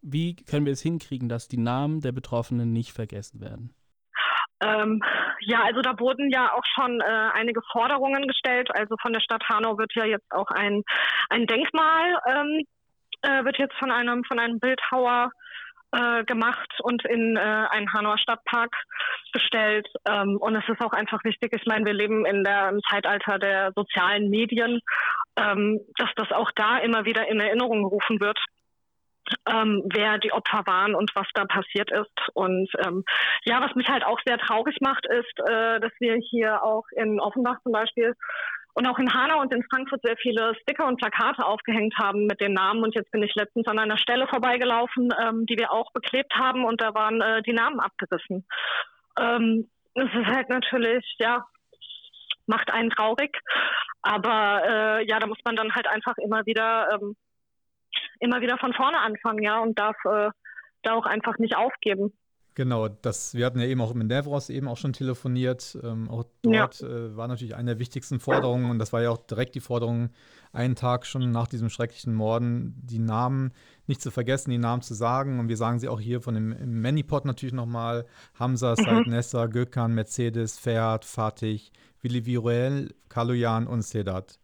Wie können wir es hinkriegen, dass die Namen der Betroffenen nicht vergessen werden?
Ähm, ja, also da wurden ja auch schon äh, einige Forderungen gestellt. Also von der Stadt Hanau wird ja jetzt auch ein, ein Denkmal, ähm, äh, wird jetzt von einem, von einem Bildhauer äh, gemacht und in äh, einen Hanauer Stadtpark gestellt. Ähm, und es ist auch einfach wichtig, ich meine, wir leben in der, im Zeitalter der sozialen Medien, ähm, dass das auch da immer wieder in Erinnerung gerufen wird ähm, wer die Opfer waren und was da passiert ist. Und ähm, ja, was mich halt auch sehr traurig macht, ist, äh, dass wir hier auch in Offenbach zum Beispiel und auch in Hanau und in Frankfurt sehr viele Sticker und Plakate aufgehängt haben mit den Namen. Und jetzt bin ich letztens an einer Stelle vorbeigelaufen, ähm, die wir auch beklebt haben und da waren äh, die Namen abgerissen. Ähm, das ist halt natürlich, ja, macht einen traurig. Aber äh, ja, da muss man dann halt einfach immer wieder ähm, immer wieder von vorne anfangen, ja, und darf äh, da auch einfach nicht aufgeben.
Genau, das, wir hatten ja eben auch mit Nevros eben auch schon telefoniert. Ähm, auch dort ja. äh, war natürlich eine der wichtigsten Forderungen und das war ja auch direkt die Forderung, einen Tag schon nach diesem schrecklichen Morden die Namen nicht zu vergessen, die Namen zu sagen. Und wir sagen sie auch hier von dem Manipod natürlich nochmal. Hamza, mhm. Said Nessa, Gökhan, Mercedes, Ferhat, Fatih, Willi Viruel, Kaloyan und Sedat.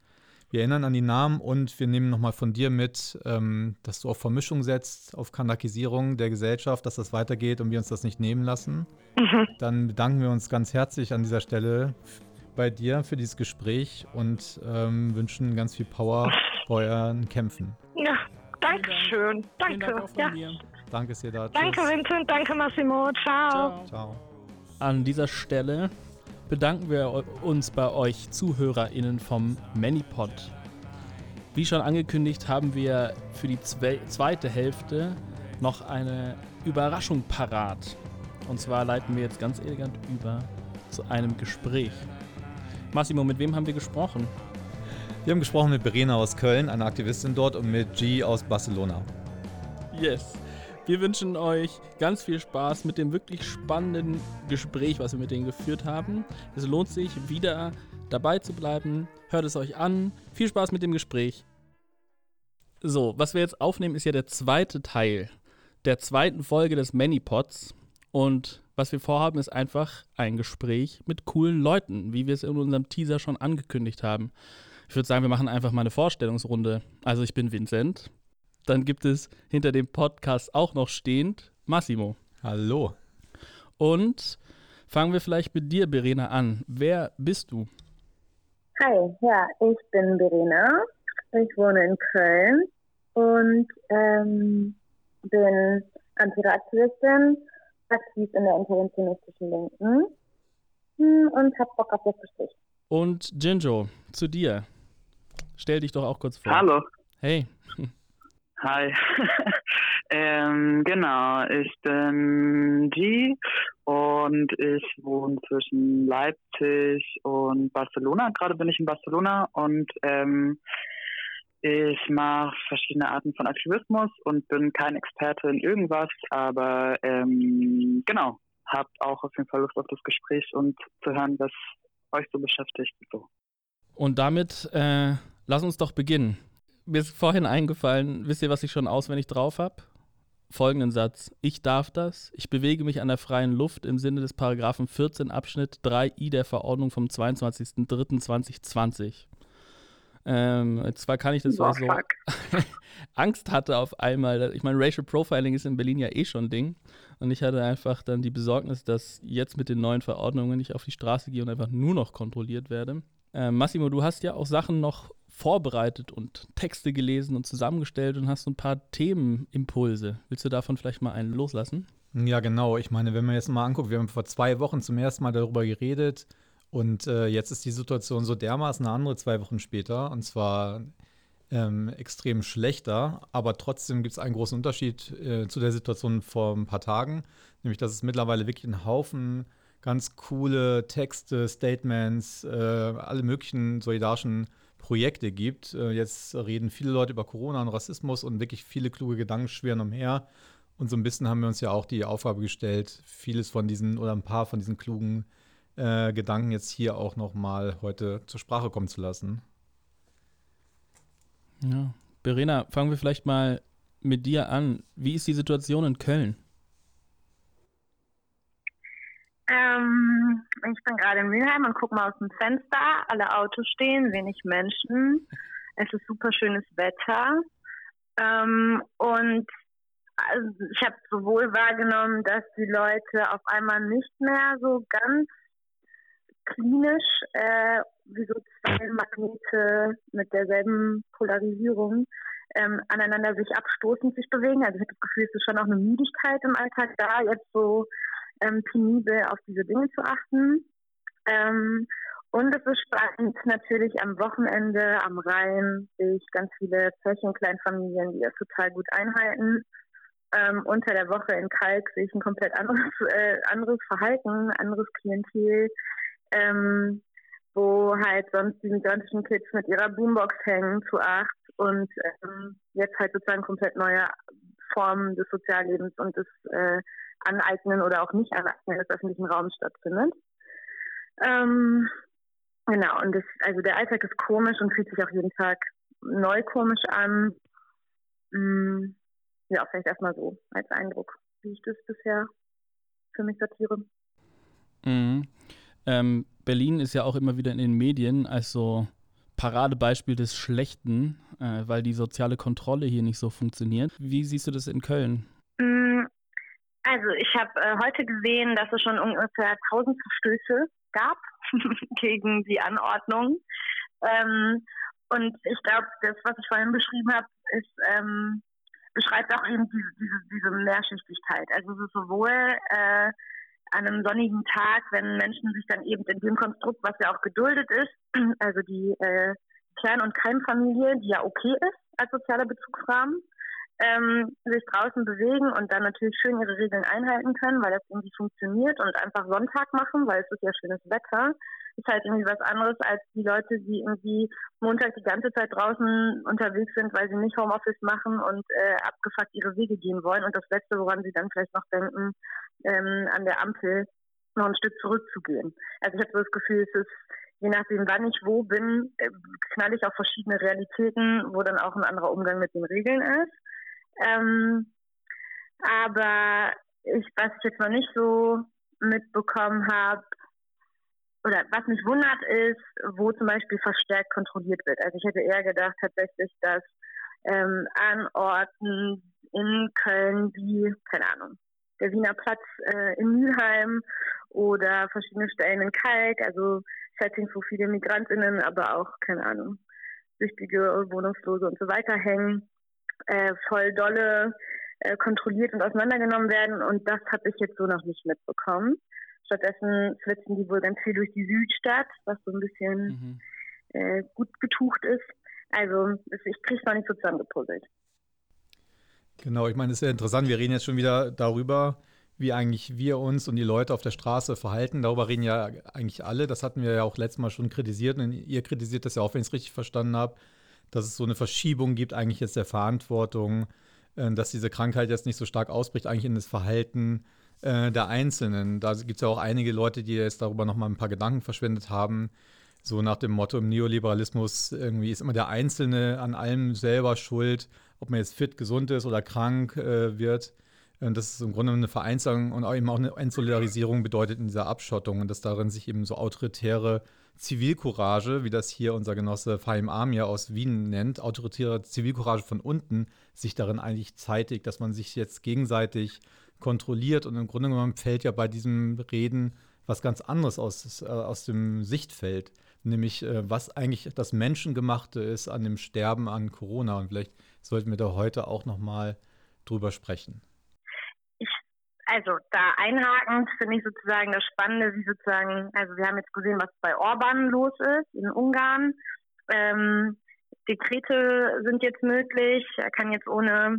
Wir erinnern an die Namen und wir nehmen nochmal von dir mit, ähm, dass du auf Vermischung setzt, auf Kanakisierung der Gesellschaft, dass das weitergeht und wir uns das nicht nehmen lassen. Mhm. Dann bedanken wir uns ganz herzlich an dieser Stelle bei dir für dieses Gespräch und ähm, wünschen ganz viel Power [LAUGHS] bei euren Kämpfen.
Ja, danke schön. Danke. Ja.
Danke, Sedat.
Danke, Vincent. Danke, Massimo. Ciao. Ciao. Ciao.
An dieser Stelle bedanken wir uns bei euch ZuhörerInnen vom Manipod. Wie schon angekündigt, haben wir für die zweite Hälfte noch eine Überraschung parat. Und zwar leiten wir jetzt ganz elegant über zu einem Gespräch. Massimo, mit wem haben wir gesprochen?
Wir haben gesprochen mit Verena aus Köln, einer Aktivistin dort, und mit G aus Barcelona.
Yes. Wir wünschen euch ganz viel Spaß mit dem wirklich spannenden Gespräch, was wir mit denen geführt haben. Es lohnt sich, wieder dabei zu bleiben. Hört es euch an. Viel Spaß mit dem Gespräch. So, was wir jetzt aufnehmen, ist ja der zweite Teil der zweiten Folge des Manypods. Und was wir vorhaben, ist einfach ein Gespräch mit coolen Leuten, wie wir es in unserem Teaser schon angekündigt haben. Ich würde sagen, wir machen einfach mal eine Vorstellungsrunde. Also ich bin Vincent. Dann gibt es hinter dem Podcast auch noch stehend Massimo.
Hallo.
Und fangen wir vielleicht mit dir, Verena, an. Wer bist du?
Hi, ja, ich bin Verena. Ich wohne in Köln und ähm, bin Antiraktivistin, aktiv in der interventionistischen Linken hm, und hab Bock auf das Gespräch.
Und Jinjo, zu dir. Stell dich doch auch kurz vor.
Hallo.
Hey.
Hi. [LAUGHS] ähm, genau, ich bin G und ich wohne zwischen Leipzig und Barcelona. Gerade bin ich in Barcelona und ähm, ich mache verschiedene Arten von Aktivismus und bin kein Experte in irgendwas, aber ähm, genau, habt auch auf jeden Fall Lust auf das Gespräch und zu hören, was euch so beschäftigt. So.
Und damit äh, lass uns doch beginnen mir ist vorhin eingefallen, wisst ihr, was ich schon auswendig drauf habe? Folgenden Satz. Ich darf das. Ich bewege mich an der freien Luft im Sinne des Paragraphen 14 Abschnitt 3i der Verordnung vom 22.03.2020. Ähm, zwar kann ich das, weil ich so [LAUGHS] Angst hatte auf einmal. Ich meine, Racial Profiling ist in Berlin ja eh schon ein Ding. Und ich hatte einfach dann die Besorgnis, dass jetzt mit den neuen Verordnungen ich auf die Straße gehe und einfach nur noch kontrolliert werde. Ähm, Massimo, du hast ja auch Sachen noch vorbereitet und Texte gelesen und zusammengestellt und hast so ein paar Themenimpulse. Willst du davon vielleicht mal einen loslassen?
Ja, genau. Ich meine, wenn man jetzt mal anguckt, wir haben vor zwei Wochen zum ersten Mal darüber geredet und äh, jetzt ist die Situation so dermaßen eine andere zwei Wochen später und zwar ähm, extrem schlechter, aber trotzdem gibt es einen großen Unterschied äh, zu der Situation vor ein paar Tagen, nämlich dass es mittlerweile wirklich ein Haufen ganz coole Texte, Statements, äh, alle möglichen solidarischen Projekte gibt. Äh, jetzt reden viele Leute über Corona und Rassismus und wirklich viele kluge Gedanken schwirren umher. Und so ein bisschen haben wir uns ja auch die Aufgabe gestellt, vieles von diesen oder ein paar von diesen klugen äh, Gedanken jetzt hier auch nochmal heute zur Sprache kommen zu lassen.
Ja. Verena, fangen wir vielleicht mal mit dir an. Wie ist die Situation in Köln?
Ähm, ich bin gerade in Mülheim und gucke mal aus dem Fenster. Alle Autos stehen, wenig Menschen. Es ist super schönes Wetter. Ähm, und also ich habe sowohl wahrgenommen, dass die Leute auf einmal nicht mehr so ganz klinisch äh, wie so zwei Magnete mit derselben Polarisierung ähm, aneinander sich abstoßend sich bewegen. Also ich habe das Gefühl, es ist schon auch eine Müdigkeit im Alltag da, jetzt so ähm, penibel auf diese Dinge zu achten. Ähm, und es ist spannend, natürlich am Wochenende am Rhein sehe ich ganz viele Pärchen-Kleinfamilien, die das total gut einhalten. Ähm, unter der Woche in Kalk sehe ich ein komplett anderes, [LAUGHS] äh, anderes Verhalten, anderes Klientel, ähm, wo halt sonst die migrantischen Kids mit ihrer Boombox hängen zu acht und ähm, jetzt halt sozusagen komplett neue Formen des Soziallebens und des äh, Aneignen oder auch Nicht-Aneignen des öffentlichen Raums stattfindet. Ähm, genau, und das, also der Alltag ist komisch und fühlt sich auch jeden Tag neu komisch an. Mm, ja, vielleicht erstmal so als Eindruck, wie ich das bisher für mich sortiere.
Mhm. Ähm, Berlin ist ja auch immer wieder in den Medien als so Paradebeispiel des Schlechten, äh, weil die soziale Kontrolle hier nicht so funktioniert. Wie siehst du das in Köln?
Also ich habe äh, heute gesehen, dass es schon ungefähr 1000 Verstöße gab [LAUGHS] gegen die Anordnung. Ähm, und ich glaube, das, was ich vorhin beschrieben habe, ist ähm, beschreibt auch eben diese, diese, diese Mehrschichtigkeit. Also es ist sowohl äh, an einem sonnigen Tag, wenn Menschen sich dann eben in dem Konstrukt, was ja auch geduldet ist, [CLEARS THROAT] also die äh, Kern- und Keimfamilie, die ja okay ist als sozialer Bezugsrahmen, ähm, sich draußen bewegen und dann natürlich schön ihre Regeln einhalten können, weil das irgendwie funktioniert und einfach Sonntag machen, weil es ist ja schönes Wetter, ist halt irgendwie was anderes als die Leute, die irgendwie Montag die ganze Zeit draußen unterwegs sind, weil sie nicht Homeoffice machen und äh, abgefuckt ihre Wege gehen wollen und das Letzte, woran sie dann vielleicht noch denken, ähm, an der Ampel noch ein Stück zurückzugehen. Also ich habe so das Gefühl, es ist je nachdem, wann ich wo bin, äh, knall ich auf verschiedene Realitäten, wo dann auch ein anderer Umgang mit den Regeln ist. Ähm, aber ich, was ich jetzt noch nicht so mitbekommen habe, oder was mich wundert, ist, wo zum Beispiel verstärkt kontrolliert wird. Also ich hätte eher gedacht tatsächlich, dass ähm, an Orten in Köln wie, keine Ahnung, der Wiener Platz äh, in Mülheim oder verschiedene Stellen in Kalk, also Settings, wo viele Migrantinnen, aber auch, keine Ahnung, süchtige, Wohnungslose und so weiter hängen, äh, voll dolle äh, kontrolliert und auseinandergenommen werden. Und das habe ich jetzt so noch nicht mitbekommen. Stattdessen flitzen die wohl ganz viel durch die Südstadt, was so ein bisschen mhm. äh, gut betucht ist. Also ich kriege es noch nicht so zusammengepuzzelt.
Genau, ich meine, es ist ja interessant, wir reden jetzt schon wieder darüber, wie eigentlich wir uns und die Leute auf der Straße verhalten. Darüber reden ja eigentlich alle. Das hatten wir ja auch letztes Mal schon kritisiert. Und ihr kritisiert das ja auch, wenn ich es richtig verstanden habe dass es so eine Verschiebung gibt, eigentlich jetzt der Verantwortung, äh, dass diese Krankheit jetzt nicht so stark ausbricht, eigentlich in das Verhalten äh, der Einzelnen. Da gibt es ja auch einige Leute, die jetzt darüber nochmal ein paar Gedanken verschwendet haben. So nach dem Motto im Neoliberalismus, irgendwie ist immer der Einzelne an allem selber schuld, ob man jetzt fit, gesund ist oder krank äh, wird. Und das ist im Grunde eine Vereinzelung und auch eben auch eine Entsolidarisierung bedeutet in dieser Abschottung und dass darin sich eben so autoritäre Zivilcourage, wie das hier unser Genosse Fahim Amir aus Wien nennt, autoritäre Zivilcourage von unten, sich darin eigentlich zeitigt, dass man sich jetzt gegenseitig kontrolliert. Und im Grunde genommen fällt ja bei diesem Reden was ganz anderes aus, äh, aus dem Sichtfeld, nämlich äh, was eigentlich das Menschengemachte ist an dem Sterben an Corona. Und vielleicht sollten wir da heute auch noch mal drüber sprechen
also da einhakend finde ich sozusagen das Spannende, wie sozusagen, also wir haben jetzt gesehen, was bei Orban los ist in Ungarn. Ähm, Dekrete sind jetzt möglich. Er kann jetzt ohne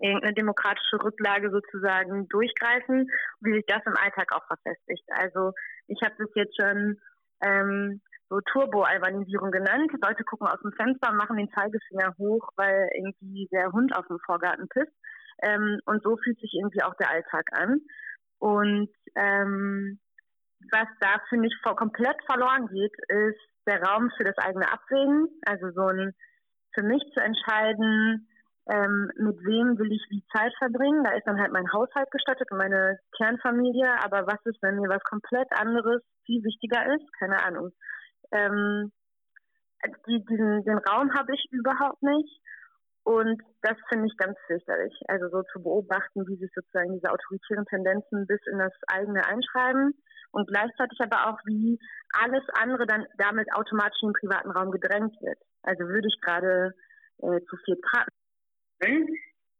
irgendeine demokratische Rücklage sozusagen durchgreifen, wie sich das im Alltag auch verfestigt. Also ich habe das jetzt schon ähm, so Turbo-Albanisierung genannt. Leute gucken aus dem Fenster machen den Zeigefinger hoch, weil irgendwie der Hund auf dem Vorgarten pisst. Ähm, und so fühlt sich irgendwie auch der Alltag an. Und ähm, was da, finde ich, komplett verloren geht, ist der Raum für das eigene Abwägen. Also so ein für mich zu entscheiden, ähm, mit wem will ich wie Zeit verbringen. Da ist dann halt mein Haushalt gestattet und meine Kernfamilie. Aber was ist, wenn mir was komplett anderes viel wichtiger ist? Keine Ahnung. Ähm, die, diesen, den Raum habe ich überhaupt nicht. Und das finde ich ganz fürchterlich. Also so zu beobachten, wie sich sozusagen diese autoritären Tendenzen bis in das eigene einschreiben und gleichzeitig aber auch, wie alles andere dann damit automatisch in den privaten Raum gedrängt wird. Also würde ich gerade äh, zu viel parken,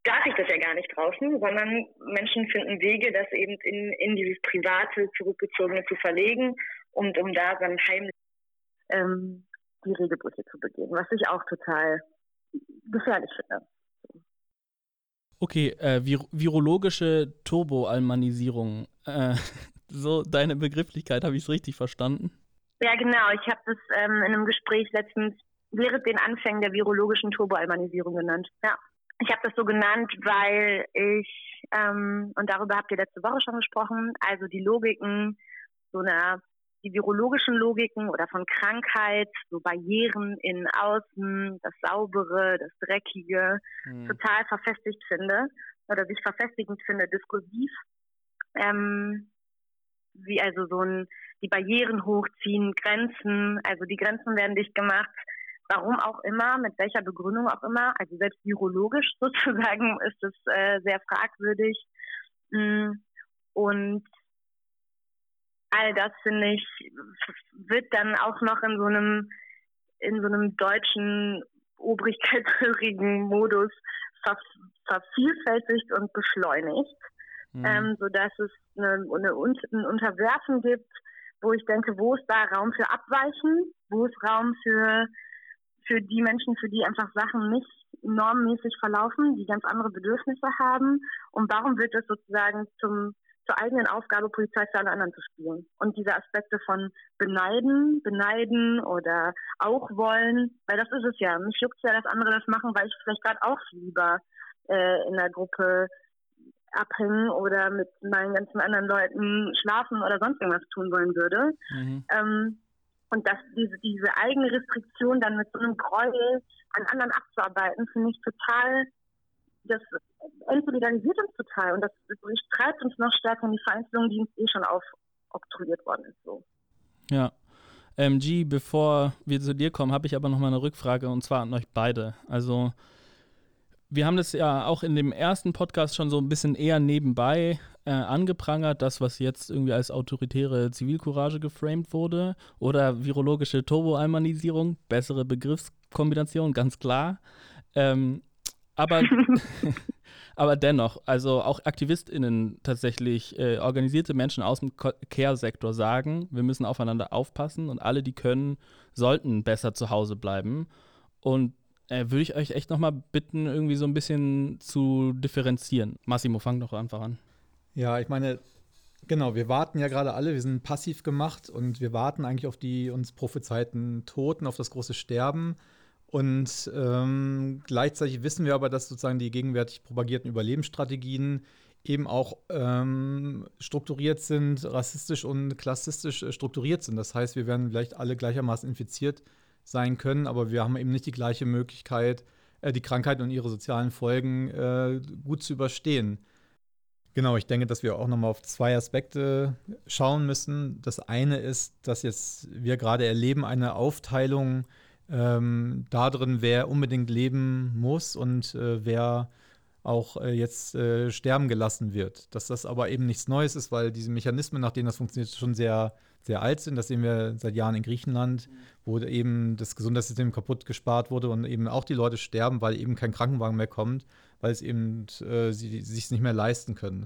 darf ich das ja gar nicht draußen, sondern Menschen finden Wege, das eben in, in dieses private, zurückgezogene zu verlegen und um da dann heimlich ähm, die Regelbrüche zu begehen, was ich auch total gefährlich finde.
Okay, äh, vir virologische Turboalmanisierung. Äh, [LAUGHS] so deine Begrifflichkeit, habe ich es richtig verstanden?
Ja, genau. Ich habe das ähm, in einem Gespräch letztens während den Anfängen der virologischen Turboalmanisierung genannt. Ja. Ich habe das so genannt, weil ich, ähm, und darüber habt ihr letzte Woche schon gesprochen, also die Logiken so einer die virologischen Logiken oder von Krankheit, so Barrieren in Außen, das Saubere, das Dreckige, mhm. total verfestigt finde oder sich verfestigend finde, diskursiv. Ähm, wie also so ein, die Barrieren hochziehen, Grenzen, also die Grenzen werden dicht gemacht, warum auch immer, mit welcher Begründung auch immer, also selbst virologisch [LAUGHS] sozusagen ist es äh, sehr fragwürdig. Mm, und all das finde ich wird dann auch noch in so einem in so einem deutschen obrigkeitshörigen Modus ver vervielfältigt und beschleunigt, mhm. ähm, so dass es eine, eine, ein Unterwerfen gibt, wo ich denke, wo ist da Raum für Abweichen, wo ist Raum für für die Menschen, für die einfach Sachen nicht normmäßig verlaufen, die ganz andere Bedürfnisse haben? Und warum wird das sozusagen zum zur eigenen Aufgabe, Polizei für alle anderen zu spielen. Und diese Aspekte von beneiden, beneiden oder auch wollen, weil das ist es ja. Mich juckt ja, dass andere das machen, weil ich vielleicht gerade auch lieber äh, in der Gruppe abhängen oder mit meinen ganzen anderen Leuten schlafen oder sonst irgendwas tun wollen würde. Mhm. Ähm, und dass diese, diese eigene Restriktion dann mit so einem Gräuel an anderen abzuarbeiten, finde ich total das entsolidarisiert uns total und das treibt uns noch stärker in die Vereinzelung, die uns eh schon aufoktroyiert worden ist. So.
Ja. Ähm, G, bevor wir zu dir kommen, habe ich aber noch mal eine Rückfrage und zwar an euch beide. Also wir haben das ja auch in dem ersten Podcast schon so ein bisschen eher nebenbei äh, angeprangert, das, was jetzt irgendwie als autoritäre Zivilcourage geframed wurde oder virologische Turboalmanisierung, bessere Begriffskombination, ganz klar. Ähm, aber, [LAUGHS] aber dennoch, also auch AktivistInnen tatsächlich, äh, organisierte Menschen aus dem Care-Sektor sagen, wir müssen aufeinander aufpassen und alle, die können, sollten besser zu Hause bleiben. Und äh, würde ich euch echt nochmal bitten, irgendwie so ein bisschen zu differenzieren. Massimo, fang doch einfach an.
Ja, ich meine, genau, wir warten ja gerade alle, wir sind passiv gemacht und wir warten eigentlich auf die uns prophezeiten Toten, auf das große Sterben. Und ähm, gleichzeitig wissen wir aber, dass sozusagen die gegenwärtig propagierten Überlebensstrategien eben auch ähm, strukturiert sind, rassistisch und klassistisch äh, strukturiert sind. Das heißt, wir werden vielleicht alle gleichermaßen infiziert sein können, aber wir haben eben nicht die gleiche Möglichkeit, äh, die Krankheit und ihre sozialen Folgen äh, gut zu überstehen. Genau, ich denke, dass wir auch nochmal auf zwei Aspekte schauen müssen. Das eine ist, dass jetzt wir gerade erleben eine Aufteilung ähm, da drin, wer unbedingt leben muss und äh, wer auch äh, jetzt äh, sterben gelassen wird. Dass das aber eben nichts Neues ist, weil diese Mechanismen, nach denen das funktioniert, schon sehr, sehr alt sind. Das sehen wir seit Jahren in Griechenland, wo eben das Gesundheitssystem kaputt gespart wurde und eben auch die Leute sterben, weil eben kein Krankenwagen mehr kommt, weil es eben äh, sie sich nicht mehr leisten können.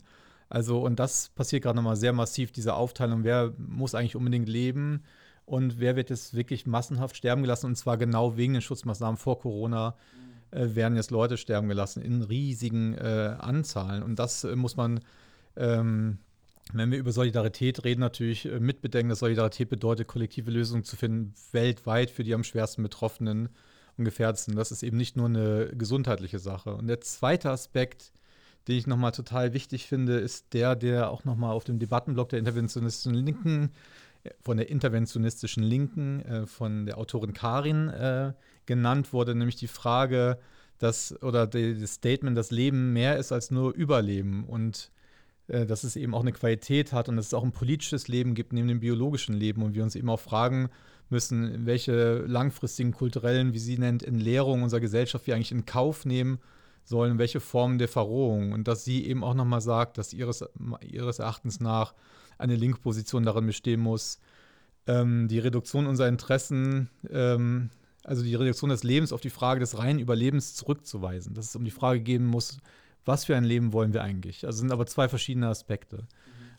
Also, und das passiert gerade nochmal sehr massiv, diese Aufteilung, wer muss eigentlich unbedingt leben und wer wird jetzt wirklich massenhaft sterben gelassen und zwar genau wegen den Schutzmaßnahmen vor Corona äh, werden jetzt Leute sterben gelassen in riesigen äh, Anzahlen und das äh, muss man ähm, wenn wir über Solidarität reden, natürlich äh, mitbedenken, dass Solidarität bedeutet, kollektive Lösungen zu finden, weltweit für die am schwersten Betroffenen und Gefährdeten. Das ist eben nicht nur eine gesundheitliche Sache. Und der zweite Aspekt, den ich nochmal total wichtig finde, ist der, der auch nochmal auf dem Debattenblock der interventionistischen Linken, von der interventionistischen Linken, äh, von der Autorin Karin äh, genannt wurde, nämlich die Frage, dass, oder das Statement, dass Leben mehr ist als nur Überleben und äh, dass es eben auch eine Qualität hat und dass es auch ein politisches Leben gibt neben dem biologischen Leben und wir uns eben auch fragen müssen, welche langfristigen kulturellen, wie sie nennt, Entleerungen unserer Gesellschaft wir eigentlich in Kauf nehmen sollen, welche Formen der Verrohung. Und dass sie eben auch nochmal sagt, dass ihres, ihres Erachtens nach eine linke Position darin bestehen muss, ähm, die Reduktion unserer Interessen, ähm, also die Reduktion des Lebens auf die Frage des reinen Überlebens zurückzuweisen. Dass es um die Frage gehen muss, was für ein Leben wollen wir eigentlich? Also sind aber zwei verschiedene Aspekte. Mhm.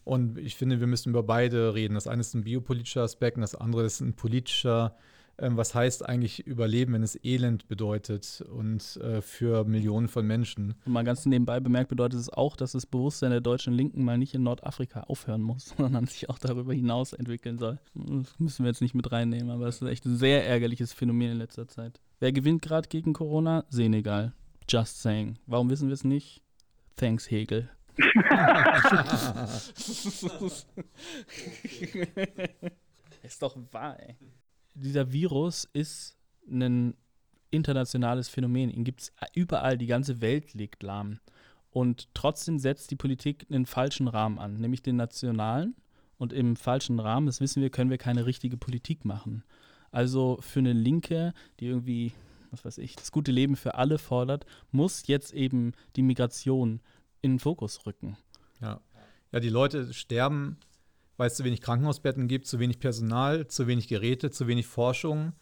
Und ich finde, wir müssen über beide reden. Das eine ist ein biopolitischer Aspekt und das andere ist ein politischer ähm, was heißt eigentlich Überleben, wenn es Elend bedeutet und äh, für Millionen von Menschen.
Und mal ganz nebenbei bemerkt bedeutet es auch, dass das Bewusstsein der deutschen Linken mal nicht in Nordafrika aufhören muss, [LAUGHS] sondern sich auch darüber hinaus entwickeln soll. Das müssen wir jetzt nicht mit reinnehmen, aber es ist echt ein sehr ärgerliches Phänomen in letzter Zeit. Wer gewinnt gerade gegen Corona? Senegal. Just saying. Warum wissen wir es nicht? Thanks, Hegel. [LAUGHS] [LAUGHS] ist doch wahr, ey dieser Virus ist ein internationales Phänomen. Ihn gibt es überall, die ganze Welt liegt lahm. Und trotzdem setzt die Politik einen falschen Rahmen an, nämlich den nationalen. Und im falschen Rahmen, das wissen wir, können wir keine richtige Politik machen. Also für eine Linke, die irgendwie, was weiß ich, das gute Leben für alle fordert, muss jetzt eben die Migration in den Fokus rücken.
Ja, ja die Leute sterben weil es zu wenig Krankenhausbetten gibt, zu wenig Personal, zu wenig Geräte, zu wenig Forschung.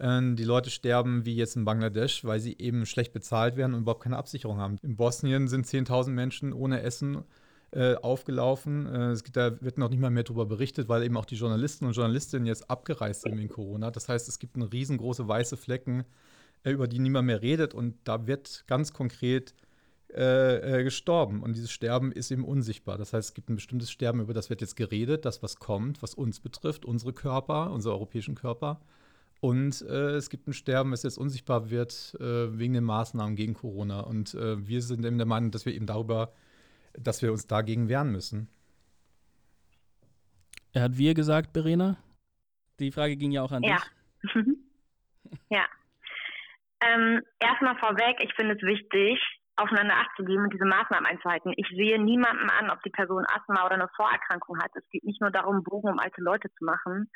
Ähm, die Leute sterben wie jetzt in Bangladesch, weil sie eben schlecht bezahlt werden und überhaupt keine Absicherung haben. In Bosnien sind 10.000 Menschen ohne Essen äh, aufgelaufen. Äh, es gibt, da wird noch nicht mal mehr darüber berichtet, weil eben auch die Journalisten und Journalistinnen jetzt abgereist sind wegen Corona. Das heißt, es gibt riesengroße weiße Flecken, äh, über die niemand mehr redet. Und da wird ganz konkret äh, äh, gestorben. Und dieses Sterben ist eben unsichtbar. Das heißt, es gibt ein bestimmtes Sterben, über das wird jetzt geredet, das, was kommt, was uns betrifft, unsere Körper, unsere europäischen Körper. Und äh, es gibt ein Sterben, was jetzt unsichtbar wird äh, wegen den Maßnahmen gegen Corona. Und äh, wir sind eben der Meinung, dass wir eben darüber, dass wir uns dagegen wehren müssen.
Er hat wir gesagt, Verena? Die Frage ging ja auch an
ja.
dich. [LAUGHS]
ja. Ähm, erstmal vorweg, ich finde es wichtig, aufeinander Acht zu geben und diese Maßnahmen einzuhalten. Ich sehe niemanden an, ob die Person Asthma oder eine Vorerkrankung hat. Es geht nicht nur darum, Bogen um alte Leute zu machen.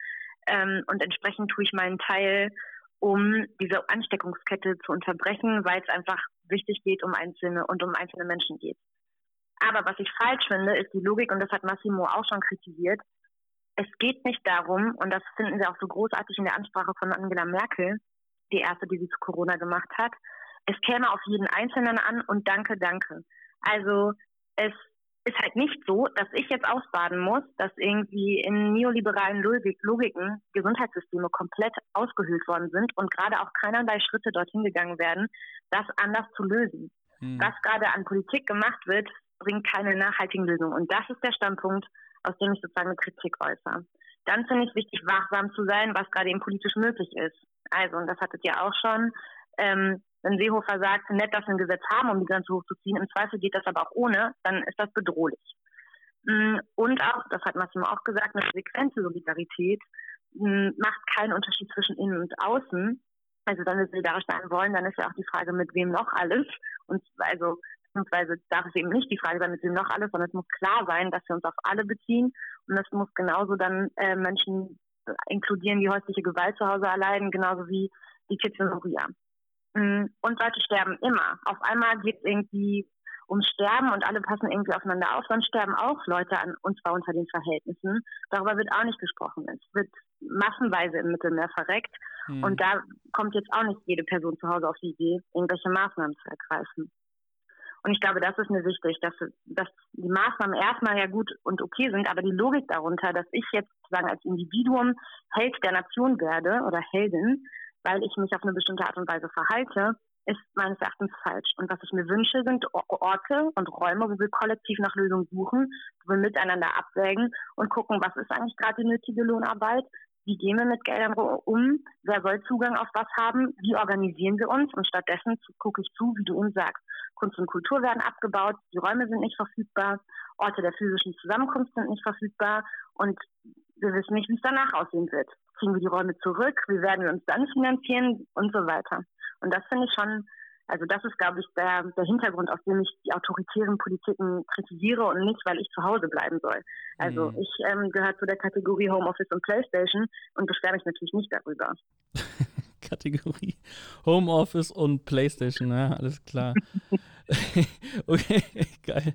Ähm, und entsprechend tue ich meinen Teil, um diese Ansteckungskette zu unterbrechen, weil es einfach wichtig geht um einzelne und um einzelne Menschen geht. Aber was ich falsch finde, ist die Logik, und das hat Massimo auch schon kritisiert. Es geht nicht darum, und das finden Sie auch so großartig in der Ansprache von Angela Merkel, die erste, die sie zu Corona gemacht hat, es käme auf jeden Einzelnen an und danke, danke. Also es ist halt nicht so, dass ich jetzt ausbaden muss, dass irgendwie in neoliberalen Logik, Logiken Gesundheitssysteme komplett ausgehöhlt worden sind und gerade auch keinerlei Schritte dorthin gegangen werden, das anders zu lösen. Hm. Was gerade an Politik gemacht wird, bringt keine nachhaltigen Lösungen. Und das ist der Standpunkt, aus dem ich sozusagen eine Kritik äußere. Dann finde ich es wichtig, wachsam zu sein, was gerade eben politisch möglich ist. Also, und das hattet ihr auch schon, ähm, wenn Seehofer sagt, nett, dass wir ein Gesetz haben, um die Grenze hochzuziehen, im Zweifel geht das aber auch ohne, dann ist das bedrohlich. Mm, und auch, das hat Massimo auch gesagt, eine frequente Solidarität mm, macht keinen Unterschied zwischen innen und außen. Also wenn wir solidarisch sein wollen, dann ist ja auch die Frage, mit wem noch alles. Und also beziehungsweise darf es eben nicht die Frage sein, mit wem noch alles, sondern es muss klar sein, dass wir uns auf alle beziehen. Und das muss genauso dann äh, Menschen inkludieren, die häusliche Gewalt zu Hause erleiden, genauso wie die Kids in Moria. Mm, und Leute sterben immer. Auf einmal geht es irgendwie ums Sterben und alle passen irgendwie aufeinander auf, sonst sterben auch Leute an, und zwar unter den Verhältnissen. Darüber wird auch nicht gesprochen. Es wird massenweise im Mittelmeer verreckt mhm. und da kommt jetzt auch nicht jede Person zu Hause auf die Idee, irgendwelche Maßnahmen zu ergreifen. Und ich glaube, das ist mir wichtig, dass, dass die Maßnahmen erstmal ja gut und okay sind, aber die Logik darunter, dass ich jetzt sozusagen als Individuum Held der Nation werde oder Heldin, weil ich mich auf eine bestimmte Art und Weise verhalte, ist meines Erachtens falsch. Und was ich mir wünsche, sind Orte und Räume, wo wir kollektiv nach Lösungen suchen, wo wir miteinander abwägen und gucken, was ist eigentlich gerade die nötige Lohnarbeit, wie gehen wir mit Geldern um, wer soll Zugang auf was haben, wie organisieren wir uns? Und stattdessen gucke ich zu, wie du uns sagst, Kunst und Kultur werden abgebaut, die Räume sind nicht verfügbar, Orte der physischen Zusammenkunft sind nicht verfügbar und wir wissen nicht, wie es danach aussehen wird. Ziehen wir die Räume zurück, wie werden wir uns dann finanzieren und so weiter. Und das finde ich schon, also das ist, glaube ich, der, der Hintergrund, aus dem ich die autoritären Politiken kritisiere und nicht, weil ich zu Hause bleiben soll. Also mhm. ich ähm, gehöre zu der Kategorie Homeoffice und Playstation und beschwere mich natürlich nicht darüber. [LAUGHS]
Kategorie Homeoffice und Playstation, ja, alles klar. [LAUGHS] okay, geil.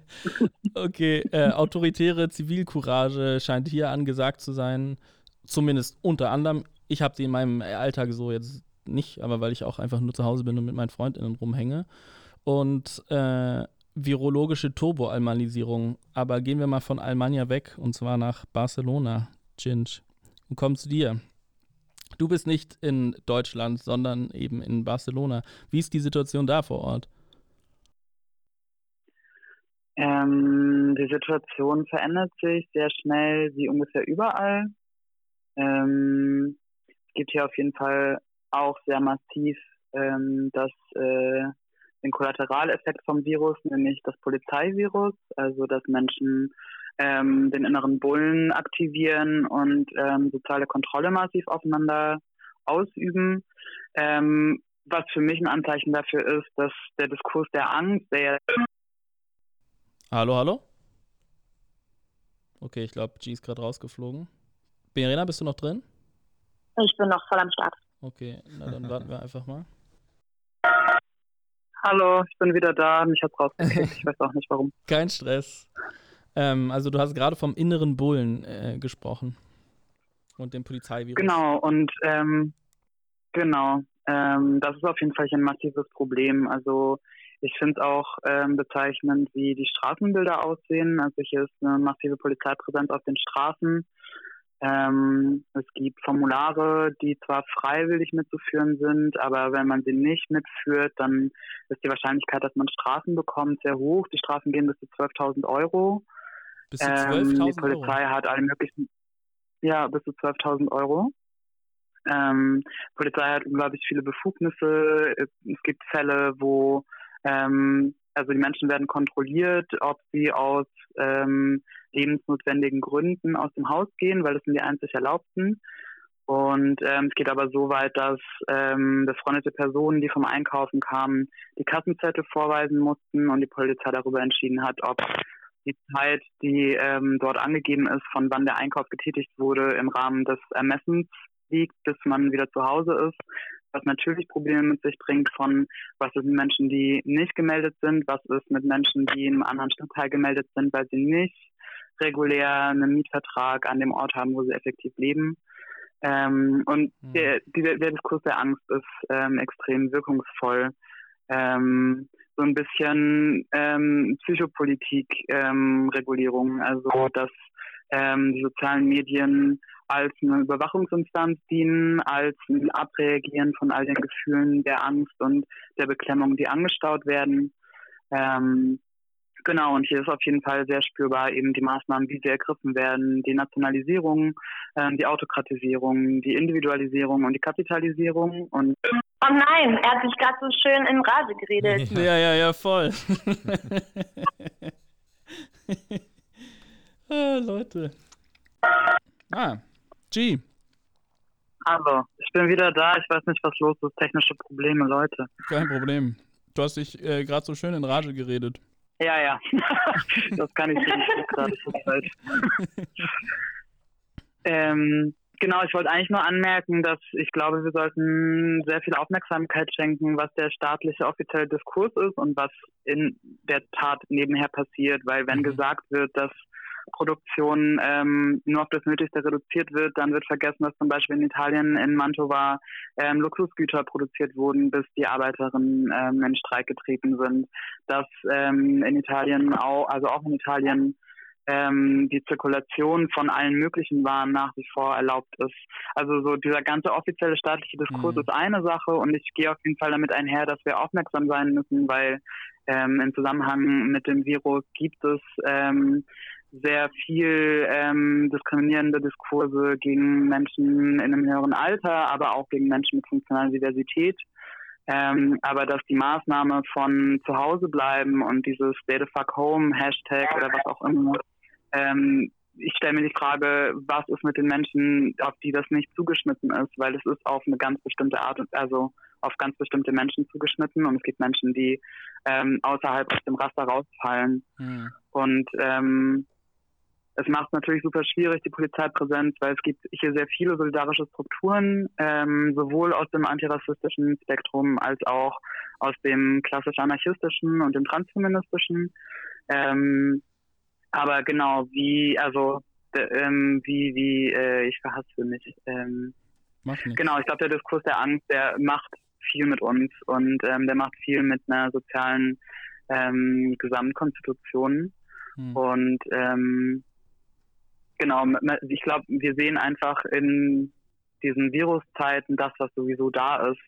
Okay, äh, autoritäre Zivilcourage scheint hier angesagt zu sein, zumindest unter anderem. Ich habe die in meinem Alltag so jetzt nicht, aber weil ich auch einfach nur zu Hause bin und mit meinen Freundinnen rumhänge. Und äh, virologische Turbo-Almanisierung. Aber gehen wir mal von Almania weg und zwar nach Barcelona, Ginge. Und kommen zu dir. Du bist nicht in Deutschland, sondern eben in Barcelona. Wie ist die Situation da vor Ort?
Ähm, die Situation verändert sich sehr schnell, wie ungefähr überall. Ähm, es gibt hier auf jeden Fall auch sehr massiv ähm, das, äh, den Kollateraleffekt vom Virus, nämlich das Polizeivirus, also dass Menschen ähm, den inneren Bullen aktivieren und ähm, soziale Kontrolle massiv aufeinander ausüben. Ähm, was für mich ein Anzeichen dafür ist, dass der Diskurs der Angst, der
Hallo, hallo? Okay, ich glaube, G ist gerade rausgeflogen. Berena, bist du noch drin?
Ich bin noch voll am Start.
Okay, na dann [LAUGHS] warten wir einfach mal.
Hallo, ich bin wieder da. Mich hat rausgekriegt. Ich weiß auch nicht warum. [LAUGHS]
Kein Stress. Ähm, also du hast gerade vom inneren Bullen äh, gesprochen und dem Polizeivirus.
Genau, und ähm, genau, ähm, das ist auf jeden Fall ein massives Problem. Also ich finde es auch ähm, bezeichnend, wie die Straßenbilder aussehen. Also hier ist eine massive Polizeipräsenz auf den Straßen. Ähm, es gibt Formulare, die zwar freiwillig mitzuführen sind, aber wenn man sie nicht mitführt, dann ist die Wahrscheinlichkeit, dass man Strafen bekommt, sehr hoch. Die Strafen gehen bis zu 12.000 Euro.
Bis zu 12.000
ähm, Die Polizei Euro. hat alle möglichen, ja, bis zu 12.000 Euro. Ähm, Polizei hat unglaublich viele Befugnisse. Es gibt Fälle, wo ähm, also die Menschen werden kontrolliert, ob sie aus ähm, lebensnotwendigen Gründen aus dem Haus gehen, weil das sind die einzig Erlaubten. Und ähm, es geht aber so weit, dass ähm, befreundete Personen, die vom Einkaufen kamen, die Kassenzettel vorweisen mussten und die Polizei darüber entschieden hat, ob die Zeit, die ähm, dort angegeben ist, von wann der Einkauf getätigt wurde, im Rahmen des Ermessens liegt, bis man wieder zu Hause ist, was natürlich Probleme mit sich bringt von, was ist mit Menschen, die nicht gemeldet sind, was ist mit Menschen, die in einem anderen Stadtteil gemeldet sind, weil sie nicht regulär einen Mietvertrag an dem Ort haben, wo sie effektiv leben. Ähm, und mhm. der, der, der, Diskurs der Angst ist ähm, extrem wirkungsvoll. Ähm, so ein bisschen ähm, Psychopolitik-Regulierung, ähm, also dass ähm, die sozialen Medien als eine Überwachungsinstanz dienen, als ein Abreagieren von all den Gefühlen der Angst und der Beklemmung, die angestaut werden. Ähm, genau, und hier ist auf jeden Fall sehr spürbar eben die Maßnahmen, wie sie ergriffen werden, die Nationalisierung, ähm, die Autokratisierung, die Individualisierung und die Kapitalisierung. Und
oh nein, er hat sich gerade so schön in Rage geredet. [LAUGHS]
Ja, ja, ja, voll. [LAUGHS] ah, Leute. Ah, G.
Hallo, ich bin wieder da. Ich weiß nicht, was los ist. Technische Probleme, Leute.
Kein Problem. Du hast dich äh, gerade so schön in Rage geredet.
Ja, ja. [LAUGHS] das kann ich nicht gerade [LAUGHS] ähm, genau, ich wollte eigentlich nur anmerken, dass ich glaube, wir sollten sehr viel Aufmerksamkeit schenken, was der staatliche offizielle Diskurs ist und was in der Tat nebenher passiert, weil wenn mhm. gesagt wird, dass Produktion ähm, nur auf das Nötigste reduziert wird, dann wird vergessen, dass zum Beispiel in Italien, in Mantova, ähm, Luxusgüter produziert wurden, bis die Arbeiterinnen ähm, in Streik getreten sind. Dass ähm, in Italien auch, also auch in Italien, ähm, die Zirkulation von allen möglichen Waren nach wie vor erlaubt ist. Also so dieser ganze offizielle staatliche Diskurs mhm. ist eine Sache und ich gehe auf jeden Fall damit einher, dass wir aufmerksam sein müssen, weil ähm, im Zusammenhang mit dem Virus gibt es ähm, sehr viel ähm, diskriminierende Diskurse gegen Menschen in einem höheren Alter, aber auch gegen Menschen mit funktionaler Diversität. Ähm, aber dass die Maßnahme von zu Hause bleiben und dieses Stay the fuck home Hashtag oder was auch immer, ähm, ich stelle mir die Frage, was ist mit den Menschen, auf die das nicht zugeschnitten ist, weil es ist auf eine ganz bestimmte Art, also auf ganz bestimmte Menschen zugeschnitten und es gibt Menschen, die ähm, außerhalb aus dem Raster rausfallen. Mhm. Und ähm, es macht es natürlich super schwierig, die Polizeipräsenz, weil es gibt hier sehr viele solidarische Strukturen, ähm, sowohl aus dem antirassistischen Spektrum als auch aus dem klassisch anarchistischen und dem transfeministischen. Ähm, aber genau, wie, also, ähm, wie, wie, äh, ich verhasse mich. Ähm, genau, ich glaube, der Diskurs der Angst, der macht viel mit uns und ähm, der macht viel mit einer sozialen ähm, Gesamtkonstitution. Hm. Und ähm, genau, ich glaube, wir sehen einfach in diesen Viruszeiten das, was sowieso da ist.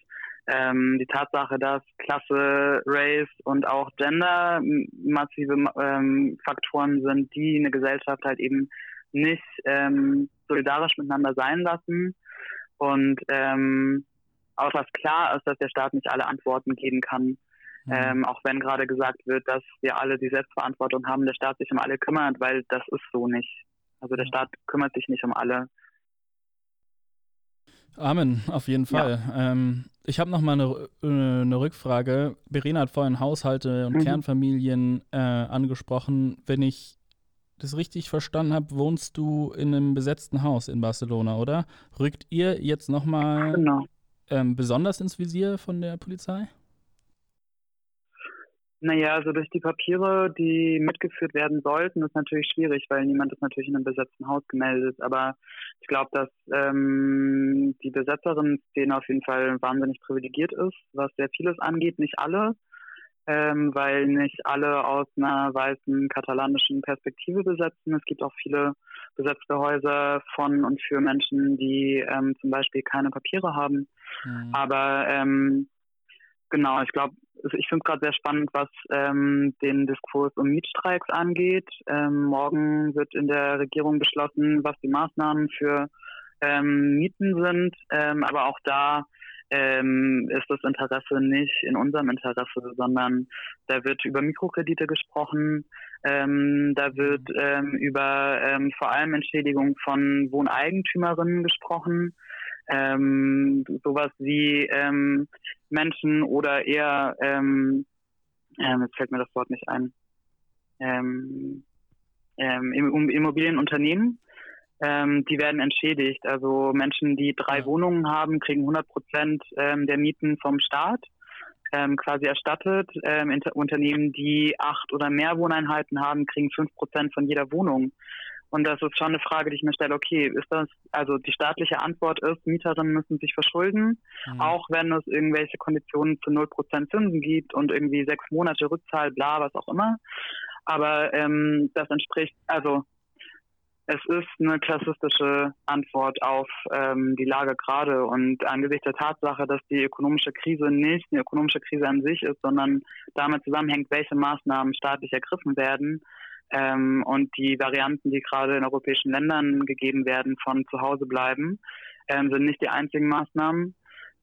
Ähm, die Tatsache, dass Klasse, Race und auch Gender massive ähm, Faktoren sind, die eine Gesellschaft halt eben nicht ähm, solidarisch miteinander sein lassen. Und ähm, auch was klar ist, dass der Staat nicht alle Antworten geben kann. Mhm. Ähm, auch wenn gerade gesagt wird, dass wir alle die Selbstverantwortung haben, der Staat sich um alle kümmert, weil das ist so nicht. Also der Staat kümmert sich nicht um alle.
Amen, auf jeden Fall. Ja. Ähm, ich habe noch mal eine, äh, eine, Rückfrage. Verena hat vorhin Haushalte und mhm. Kernfamilien äh, angesprochen. Wenn ich das richtig verstanden habe, wohnst du in einem besetzten Haus in Barcelona, oder? Rückt ihr jetzt noch mal genau. ähm, besonders ins Visier von der Polizei?
Naja, also durch die Papiere, die mitgeführt werden sollten, ist natürlich schwierig, weil niemand ist natürlich in einem besetzten Haus gemeldet. Aber ich glaube, dass ähm, die Besetzerin-Szene auf jeden Fall wahnsinnig privilegiert ist, was sehr vieles angeht. Nicht alle, ähm, weil nicht alle aus einer weißen katalanischen Perspektive besetzen. Es gibt auch viele besetzte Häuser von und für Menschen, die ähm, zum Beispiel keine Papiere haben. Mhm. Aber ähm, genau, ich glaube, also ich finde es gerade sehr spannend, was ähm, den Diskurs um Mietstreiks angeht. Ähm, morgen wird in der Regierung beschlossen, was die Maßnahmen für ähm, Mieten sind. Ähm, aber auch da ähm, ist das Interesse nicht in unserem Interesse, sondern da wird über Mikrokredite gesprochen. Ähm, da wird über vor allem Entschädigung von Wohneigentümerinnen gesprochen ähm, sowas wie ähm, Menschen oder eher, ähm, ähm, jetzt fällt mir das Wort nicht ein, ähm, ähm, Immobilienunternehmen, ähm, die werden entschädigt. Also Menschen, die drei. Wohnungen haben, kriegen 100 Prozent ähm, der Mieten vom Staat ähm, quasi erstattet. Ähm, Unternehmen, die acht oder mehr Wohneinheiten haben, kriegen fünf Prozent von jeder Wohnung. Und das ist schon eine Frage, die ich mir stelle, okay, ist das, also die staatliche Antwort ist, Mieterinnen müssen sich verschulden, mhm. auch wenn es irgendwelche Konditionen zu 0% Zinsen gibt und irgendwie sechs Monate Rückzahl, bla, was auch immer. Aber ähm, das entspricht, also es ist eine klassistische Antwort auf ähm, die Lage gerade und angesichts der Tatsache, dass die ökonomische Krise nicht eine ökonomische Krise an sich ist, sondern damit zusammenhängt, welche Maßnahmen staatlich ergriffen werden, ähm, und die Varianten, die gerade in europäischen Ländern gegeben werden, von zu Hause bleiben, ähm, sind nicht die einzigen Maßnahmen,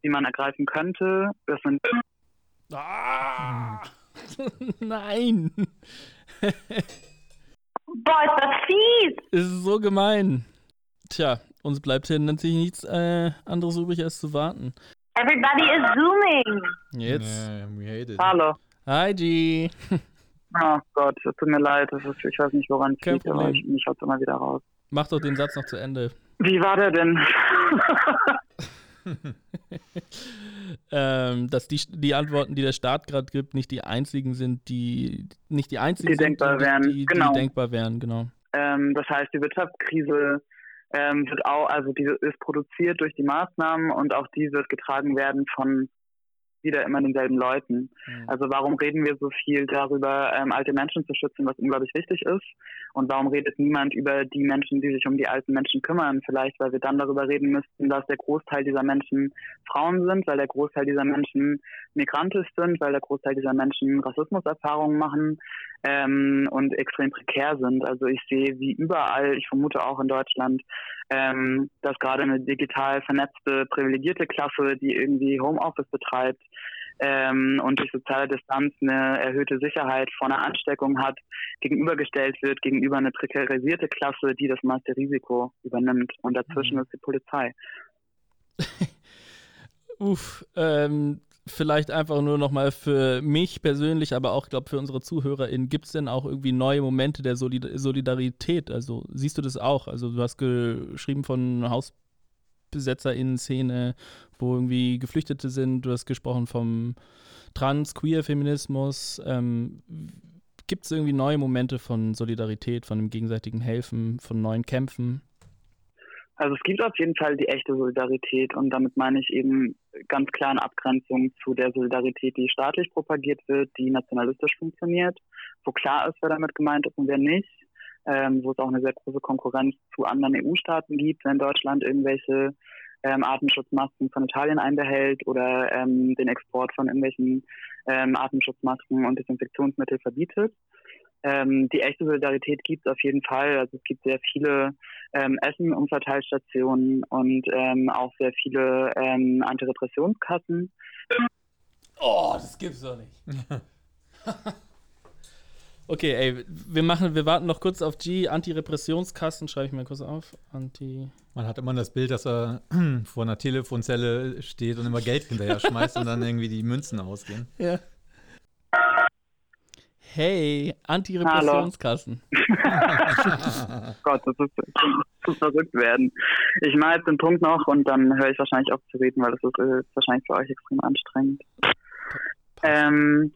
die man ergreifen könnte. Das sind.
Ah! [LAUGHS] Nein!
Boah, ist das fies!
Ist so gemein. Tja, uns bleibt hier natürlich nichts äh, anderes übrig, als zu warten.
Everybody is zooming.
Jetzt.
Yeah, Hallo.
Hi, G. [LAUGHS]
Oh Gott, es tut mir leid. Ist, ich weiß nicht, woran es liegt, aber ich, mich haut immer wieder raus.
Mach doch den Satz noch zu Ende.
Wie war der denn? [LAUGHS]
ähm, dass die, die Antworten, die der Staat gerade gibt, nicht die einzigen sind, die nicht die einzigen
die
sind,
denkbar
die,
wären.
Die,
genau.
die denkbar wären, genau.
Ähm, das heißt, die Wirtschaftskrise ähm, wird auch, also die ist produziert durch die Maßnahmen und auch die wird getragen werden von wieder immer denselben Leuten. Mhm. Also warum reden wir so viel darüber, ähm, alte Menschen zu schützen, was unglaublich wichtig ist? Und warum redet niemand über die Menschen, die sich um die alten Menschen kümmern? Vielleicht, weil wir dann darüber reden müssten, dass der Großteil dieser Menschen Frauen sind, weil der Großteil dieser Menschen migrantisch sind, weil der Großteil dieser Menschen Rassismuserfahrungen machen ähm, und extrem prekär sind. Also ich sehe wie überall, ich vermute auch in Deutschland, ähm, dass gerade eine digital vernetzte, privilegierte Klasse, die irgendwie Homeoffice betreibt, ähm, und durch soziale Distanz eine erhöhte Sicherheit vor einer Ansteckung hat, gegenübergestellt wird gegenüber einer prekarisierte Klasse, die das meiste Risiko übernimmt. Und dazwischen mhm. ist die Polizei. [LAUGHS]
Uff, ähm, vielleicht einfach nur nochmal für mich persönlich, aber auch, glaube für unsere ZuhörerInnen, gibt es denn auch irgendwie neue Momente der Solid Solidarität? Also siehst du das auch? Also du hast geschrieben von HausbesetzerInnen-Szene, wo irgendwie Geflüchtete sind, du hast gesprochen vom Trans-Queer-Feminismus. Ähm, gibt es irgendwie neue Momente von Solidarität, von dem gegenseitigen Helfen, von neuen Kämpfen?
Also es gibt auf jeden Fall die echte Solidarität und damit meine ich eben ganz klar eine Abgrenzung zu der Solidarität, die staatlich propagiert wird, die nationalistisch funktioniert, wo klar ist, wer damit gemeint ist und wer nicht, ähm, wo es auch eine sehr große Konkurrenz zu anderen EU-Staaten gibt, wenn Deutschland irgendwelche ähm, Atemschutzmasken von Italien einbehält oder ähm, den Export von irgendwelchen ähm, Atemschutzmasken und Desinfektionsmittel verbietet. Ähm, die echte Solidarität gibt es auf jeden Fall. Also es gibt sehr viele ähm, Essen-Umverteilstationen und ähm, auch sehr viele ähm, Antirepressionskassen.
Oh, das gibt's doch nicht. [LAUGHS] okay, ey, wir machen, wir warten noch kurz auf G. Antirepressionskassen, schreibe ich mir kurz auf. Anti.
Man hat immer das Bild, dass er [CLEARS THROAT] vor einer Telefonzelle steht und immer Geld hinterher schmeißt und dann irgendwie die Münzen ausgehen.
Ja. Hey, Antirepressionskassen. [LAUGHS] [LAUGHS]
Gott, das ist zu verrückt werden. Ich mache jetzt den Punkt noch und dann höre ich wahrscheinlich auf zu reden, weil das ist, ist wahrscheinlich für euch extrem anstrengend. Ähm,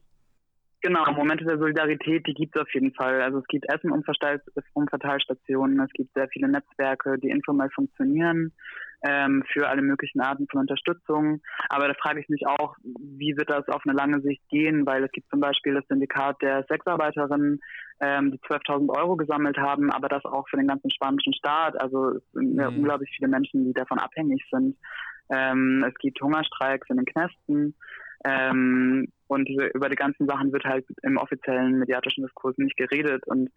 genau, Momente der Solidarität, die gibt es auf jeden Fall. Also es gibt Essen- und Umverteilstationen, es gibt sehr viele Netzwerke, die informell funktionieren ähm, für alle möglichen Arten von Unterstützung. Aber da frage ich mich auch, wie wird das auf eine lange Sicht gehen, weil es gibt zum Beispiel das Syndikat der Sexarbeiterinnen, ähm, die 12.000 Euro gesammelt haben, aber das auch für den ganzen spanischen Staat. Also es sind ja mhm. unglaublich viele Menschen, die davon abhängig sind. Ähm, es gibt Hungerstreiks in den Knästen. Ähm, und über die ganzen Sachen wird halt im offiziellen mediatischen Diskurs nicht geredet. Und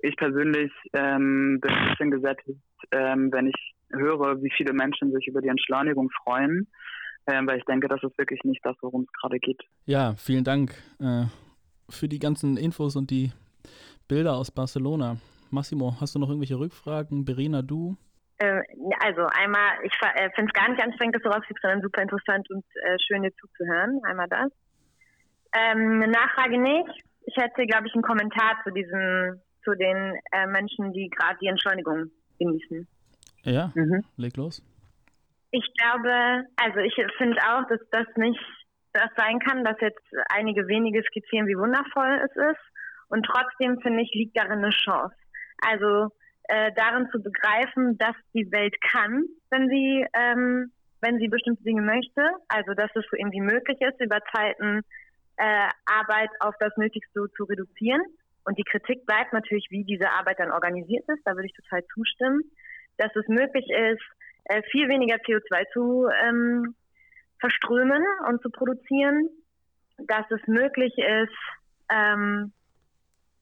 ich persönlich ähm, bin ein bisschen gesättigt, ähm, wenn ich höre, wie viele Menschen sich über die Entschleunigung freuen, äh, weil ich denke, das ist wirklich nicht das, worum es gerade geht.
Ja, vielen Dank äh, für die ganzen Infos und die Bilder aus Barcelona. Massimo, hast du noch irgendwelche Rückfragen? Berina, du?
Ähm, also einmal, ich äh, finde es gar nicht anstrengend, dass du rausfliegst, sondern super interessant und äh, schön dir zuzuhören. Einmal das. Ähm, eine Nachfrage nicht. Ich hätte, glaube ich, einen Kommentar zu diesen, zu den äh, Menschen, die gerade die Entschleunigung genießen.
Ja, mhm. leg los.
Ich glaube, also ich finde auch, dass das nicht das sein kann, dass jetzt einige wenige skizzieren, wie wundervoll es ist. Und trotzdem finde ich, liegt darin eine Chance. Also äh, darin zu begreifen, dass die Welt kann, wenn sie, ähm, wenn sie bestimmte Dinge möchte. Also dass es irgendwie möglich ist, über Zeiten äh, Arbeit auf das Nötigste zu reduzieren. Und die Kritik bleibt natürlich, wie diese Arbeit dann organisiert ist. Da würde ich total zustimmen dass es möglich ist, äh, viel weniger CO2 zu ähm, verströmen und zu produzieren, dass es möglich ist ähm,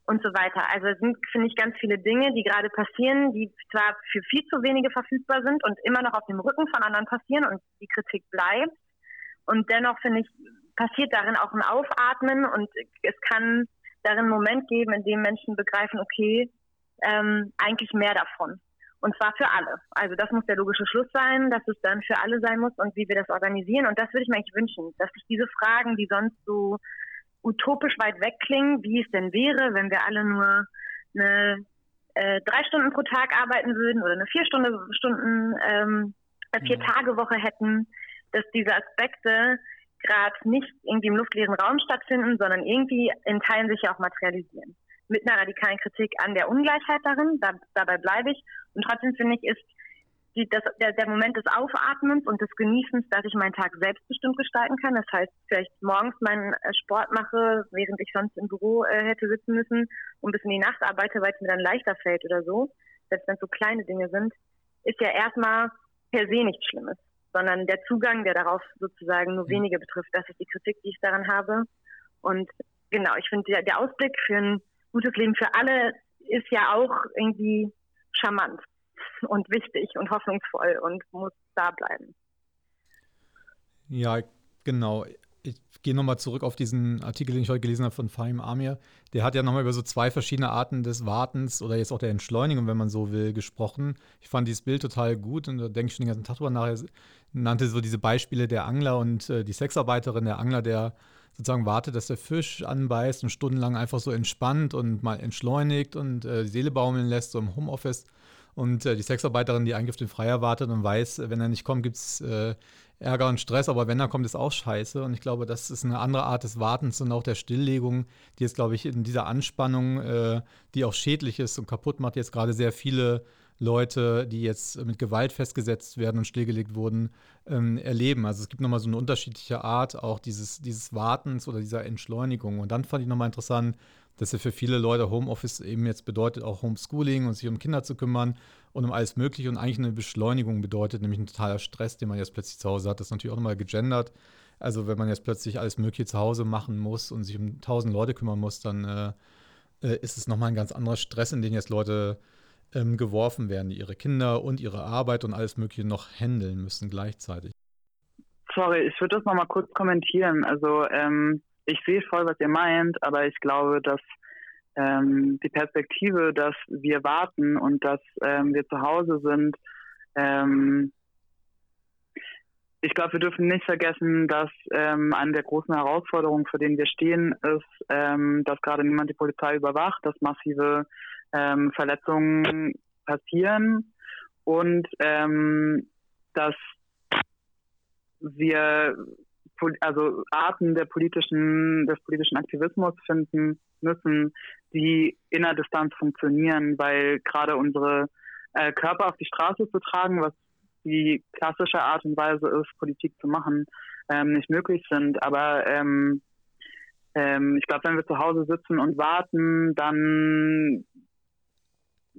und so weiter. Also es sind, finde ich, ganz viele Dinge, die gerade passieren, die zwar für viel zu wenige verfügbar sind und immer noch auf dem Rücken von anderen passieren und die Kritik bleibt. Und dennoch, finde ich, passiert darin auch ein Aufatmen und es kann darin einen Moment geben, in dem Menschen begreifen, okay, ähm, eigentlich mehr davon. Und zwar für alle. Also das muss der logische Schluss sein, dass es dann für alle sein muss und wie wir das organisieren. Und das würde ich mir eigentlich wünschen, dass sich diese Fragen, die sonst so utopisch weit weg klingen, wie es denn wäre, wenn wir alle nur eine äh, drei Stunden pro Tag arbeiten würden oder eine vier Stunden, Stunden ähm, vier Tage Woche hätten, dass diese Aspekte gerade nicht irgendwie im luftleeren Raum stattfinden, sondern irgendwie in Teilen sich ja auch materialisieren mit einer radikalen Kritik an der Ungleichheit darin, da, dabei bleibe ich. Und trotzdem finde ich, ist die, das, der, der Moment des Aufatmens und des Genießens, dass ich meinen Tag selbstbestimmt gestalten kann. Das heißt, vielleicht morgens meinen äh, Sport mache, während ich sonst im Büro äh, hätte sitzen müssen und bis in die Nacht arbeite, weil es mir dann leichter fällt oder so, selbst wenn es so kleine Dinge sind, ist ja erstmal per se nichts Schlimmes, sondern der Zugang, der darauf sozusagen nur mhm. wenige betrifft, das ist die Kritik, die ich daran habe. Und genau, ich finde, der, der Ausblick für ein gutes Leben für alle ist ja auch irgendwie charmant und wichtig und hoffnungsvoll und muss da bleiben.
Ja, genau. ich gehe nochmal zurück auf diesen Artikel, den ich heute gelesen habe von Fahim Amir. Der hat ja nochmal über so zwei verschiedene Arten des Wartens oder jetzt auch der Entschleunigung, wenn man so will, gesprochen. Ich fand dieses Bild total gut und da denke ich schon den ganzen Tag drüber nach. Er nannte so diese Beispiele der Angler und äh, die Sexarbeiterin, der Angler, der sozusagen wartet, dass der Fisch anbeißt und stundenlang einfach so entspannt und mal entschleunigt und äh, die Seele baumeln lässt, so im Homeoffice. Und äh, die Sexarbeiterin, die eigentlich auf den Freier wartet und weiß, wenn er nicht kommt, gibt es äh, Ärger und Stress, aber wenn er kommt, ist auch scheiße. Und ich glaube, das ist eine andere Art des Wartens und auch der Stilllegung, die jetzt, glaube ich, in dieser Anspannung, äh, die auch schädlich ist und kaputt macht, jetzt gerade sehr viele Leute, die jetzt mit Gewalt festgesetzt werden und stillgelegt wurden, ähm, erleben. Also es gibt nochmal so eine unterschiedliche Art auch dieses, dieses Wartens oder dieser Entschleunigung. Und dann fand ich nochmal interessant, dass ja für viele Leute Homeoffice eben jetzt bedeutet auch Homeschooling und sich um Kinder zu kümmern und um alles Mögliche und eigentlich eine Beschleunigung bedeutet, nämlich ein totaler Stress, den man jetzt plötzlich zu Hause hat. Das ist natürlich auch nochmal gegendert. Also wenn man jetzt plötzlich alles Mögliche zu Hause machen muss und sich um tausend Leute kümmern muss, dann äh, äh ist es nochmal ein ganz anderer Stress, in den jetzt Leute ähm, geworfen werden, die ihre Kinder und ihre Arbeit und alles Mögliche noch handeln müssen gleichzeitig.
Sorry, ich würde das nochmal kurz kommentieren. Also ähm, ich sehe voll, was ihr meint, aber ich glaube, dass ähm, die Perspektive, dass wir warten und dass ähm, wir zu Hause sind, ähm, ich glaube, wir dürfen nicht vergessen, dass ähm, eine der großen Herausforderungen, vor denen wir stehen, ist, ähm, dass gerade niemand die Polizei überwacht, dass massive ähm, Verletzungen passieren und ähm, dass wir also Arten der politischen, des politischen Aktivismus finden müssen, die in der Distanz funktionieren, weil gerade unsere äh, Körper auf die Straße zu tragen, was die klassische Art und Weise ist, Politik zu machen, ähm, nicht möglich sind. Aber ähm, ähm, ich glaube, wenn wir zu Hause sitzen und warten, dann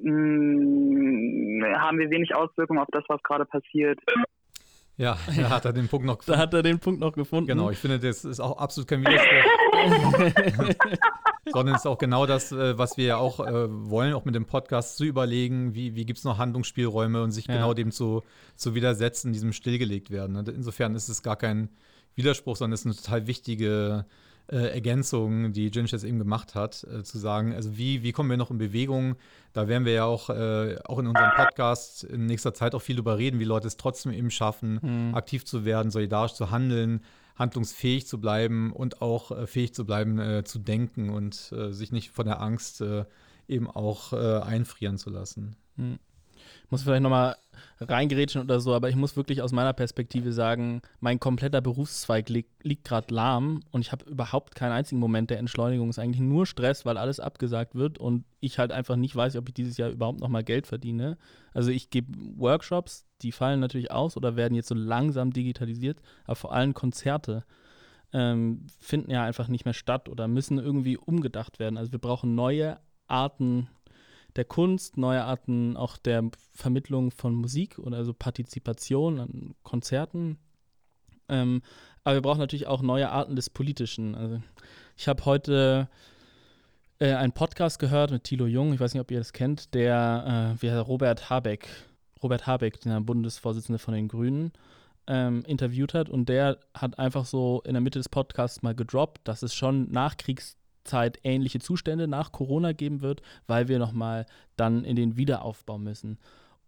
mh, mm, haben wir wenig Auswirkungen auf das, was gerade passiert.
Ja, da hat er den Punkt noch
gefunden. Da hat er den Punkt noch gefunden.
Genau, ich finde, das ist auch absolut kein Widerspruch. [LAUGHS] Sondern es ist auch genau das, äh, was wir ja auch äh, wollen, auch mit dem Podcast zu überlegen, wie, wie gibt es noch Handlungsspielräume und sich ja. genau dem zu, zu widersetzen, diesem stillgelegt werden. Insofern ist es gar kein Widerspruch, sondern es ist eine total wichtige äh, Ergänzung, die Ginch jetzt eben gemacht hat, äh, zu sagen, also wie, wie kommen wir noch in Bewegung? Da werden wir ja auch, äh, auch in unserem Podcast in nächster Zeit auch viel darüber reden, wie Leute es trotzdem eben schaffen, mhm. aktiv zu werden, solidarisch zu handeln, handlungsfähig zu bleiben und auch äh, fähig zu bleiben, äh, zu denken und sich nicht von der Angst eben auch einfrieren zu lassen.
Mhm muss vielleicht nochmal reingerätschen oder so, aber ich muss wirklich aus meiner Perspektive sagen, mein kompletter Berufszweig li liegt gerade lahm und ich habe überhaupt keinen einzigen Moment der Entschleunigung. Es ist eigentlich nur Stress, weil alles abgesagt wird und ich halt einfach nicht weiß, ob ich dieses Jahr überhaupt nochmal Geld verdiene. Also ich gebe Workshops, die fallen natürlich aus oder werden jetzt so langsam digitalisiert, aber vor allem Konzerte. Ähm, finden ja einfach nicht mehr statt oder müssen irgendwie umgedacht werden. Also wir brauchen neue Arten der Kunst, neue Arten auch der Vermittlung von Musik oder also Partizipation an Konzerten. Ähm, aber wir brauchen natürlich auch neue Arten des Politischen. Also ich habe heute äh, einen Podcast gehört mit Thilo Jung, ich weiß nicht, ob ihr das kennt, der äh, wie Robert Habeck, Robert Habeck, der Bundesvorsitzende von den Grünen, ähm, interviewt hat. Und der hat einfach so in der Mitte des Podcasts mal gedroppt, dass es schon Nachkriegs Zeit ähnliche Zustände nach Corona geben wird, weil wir nochmal dann in den Wiederaufbau müssen.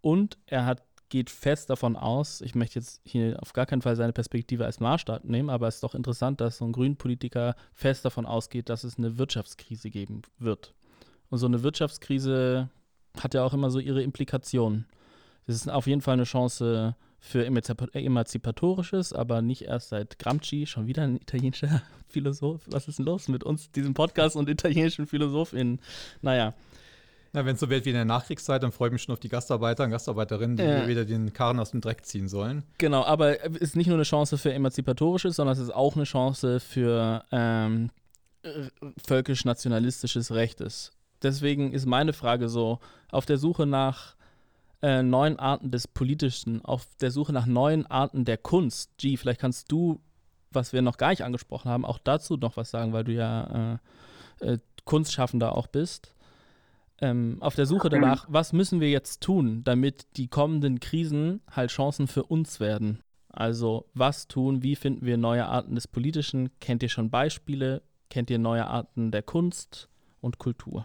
Und er hat, geht fest davon aus, ich möchte jetzt hier auf gar keinen Fall seine Perspektive als Maßstab nehmen, aber es ist doch interessant, dass so ein Grünpolitiker fest davon ausgeht, dass es eine Wirtschaftskrise geben wird. Und so eine Wirtschaftskrise hat ja auch immer so ihre Implikationen. Das ist auf jeden Fall eine Chance für Emanzipatorisches, aber nicht erst seit Gramsci, schon wieder ein italienischer [LAUGHS] Philosoph. Was ist denn los mit uns, diesem Podcast und italienischen PhilosophInnen? Naja.
Na, wenn es so wird wie in der Nachkriegszeit, dann freue ich mich schon auf die Gastarbeiter und Gastarbeiterinnen, die ja. wieder den Karren aus dem Dreck ziehen sollen.
Genau, aber es ist nicht nur eine Chance für Emanzipatorisches, sondern es ist auch eine Chance für ähm, völkisch-nationalistisches Rechtes. Deswegen ist meine Frage so, auf der Suche nach äh, neuen Arten des Politischen, auf der Suche nach neuen Arten der Kunst. G, vielleicht kannst du, was wir noch gar nicht angesprochen haben, auch dazu noch was sagen, weil du ja äh, äh, Kunstschaffender auch bist. Ähm, auf der Suche danach, was müssen wir jetzt tun, damit die kommenden Krisen halt Chancen für uns werden? Also was tun, wie finden wir neue Arten des Politischen? Kennt ihr schon Beispiele? Kennt ihr neue Arten der Kunst und Kultur?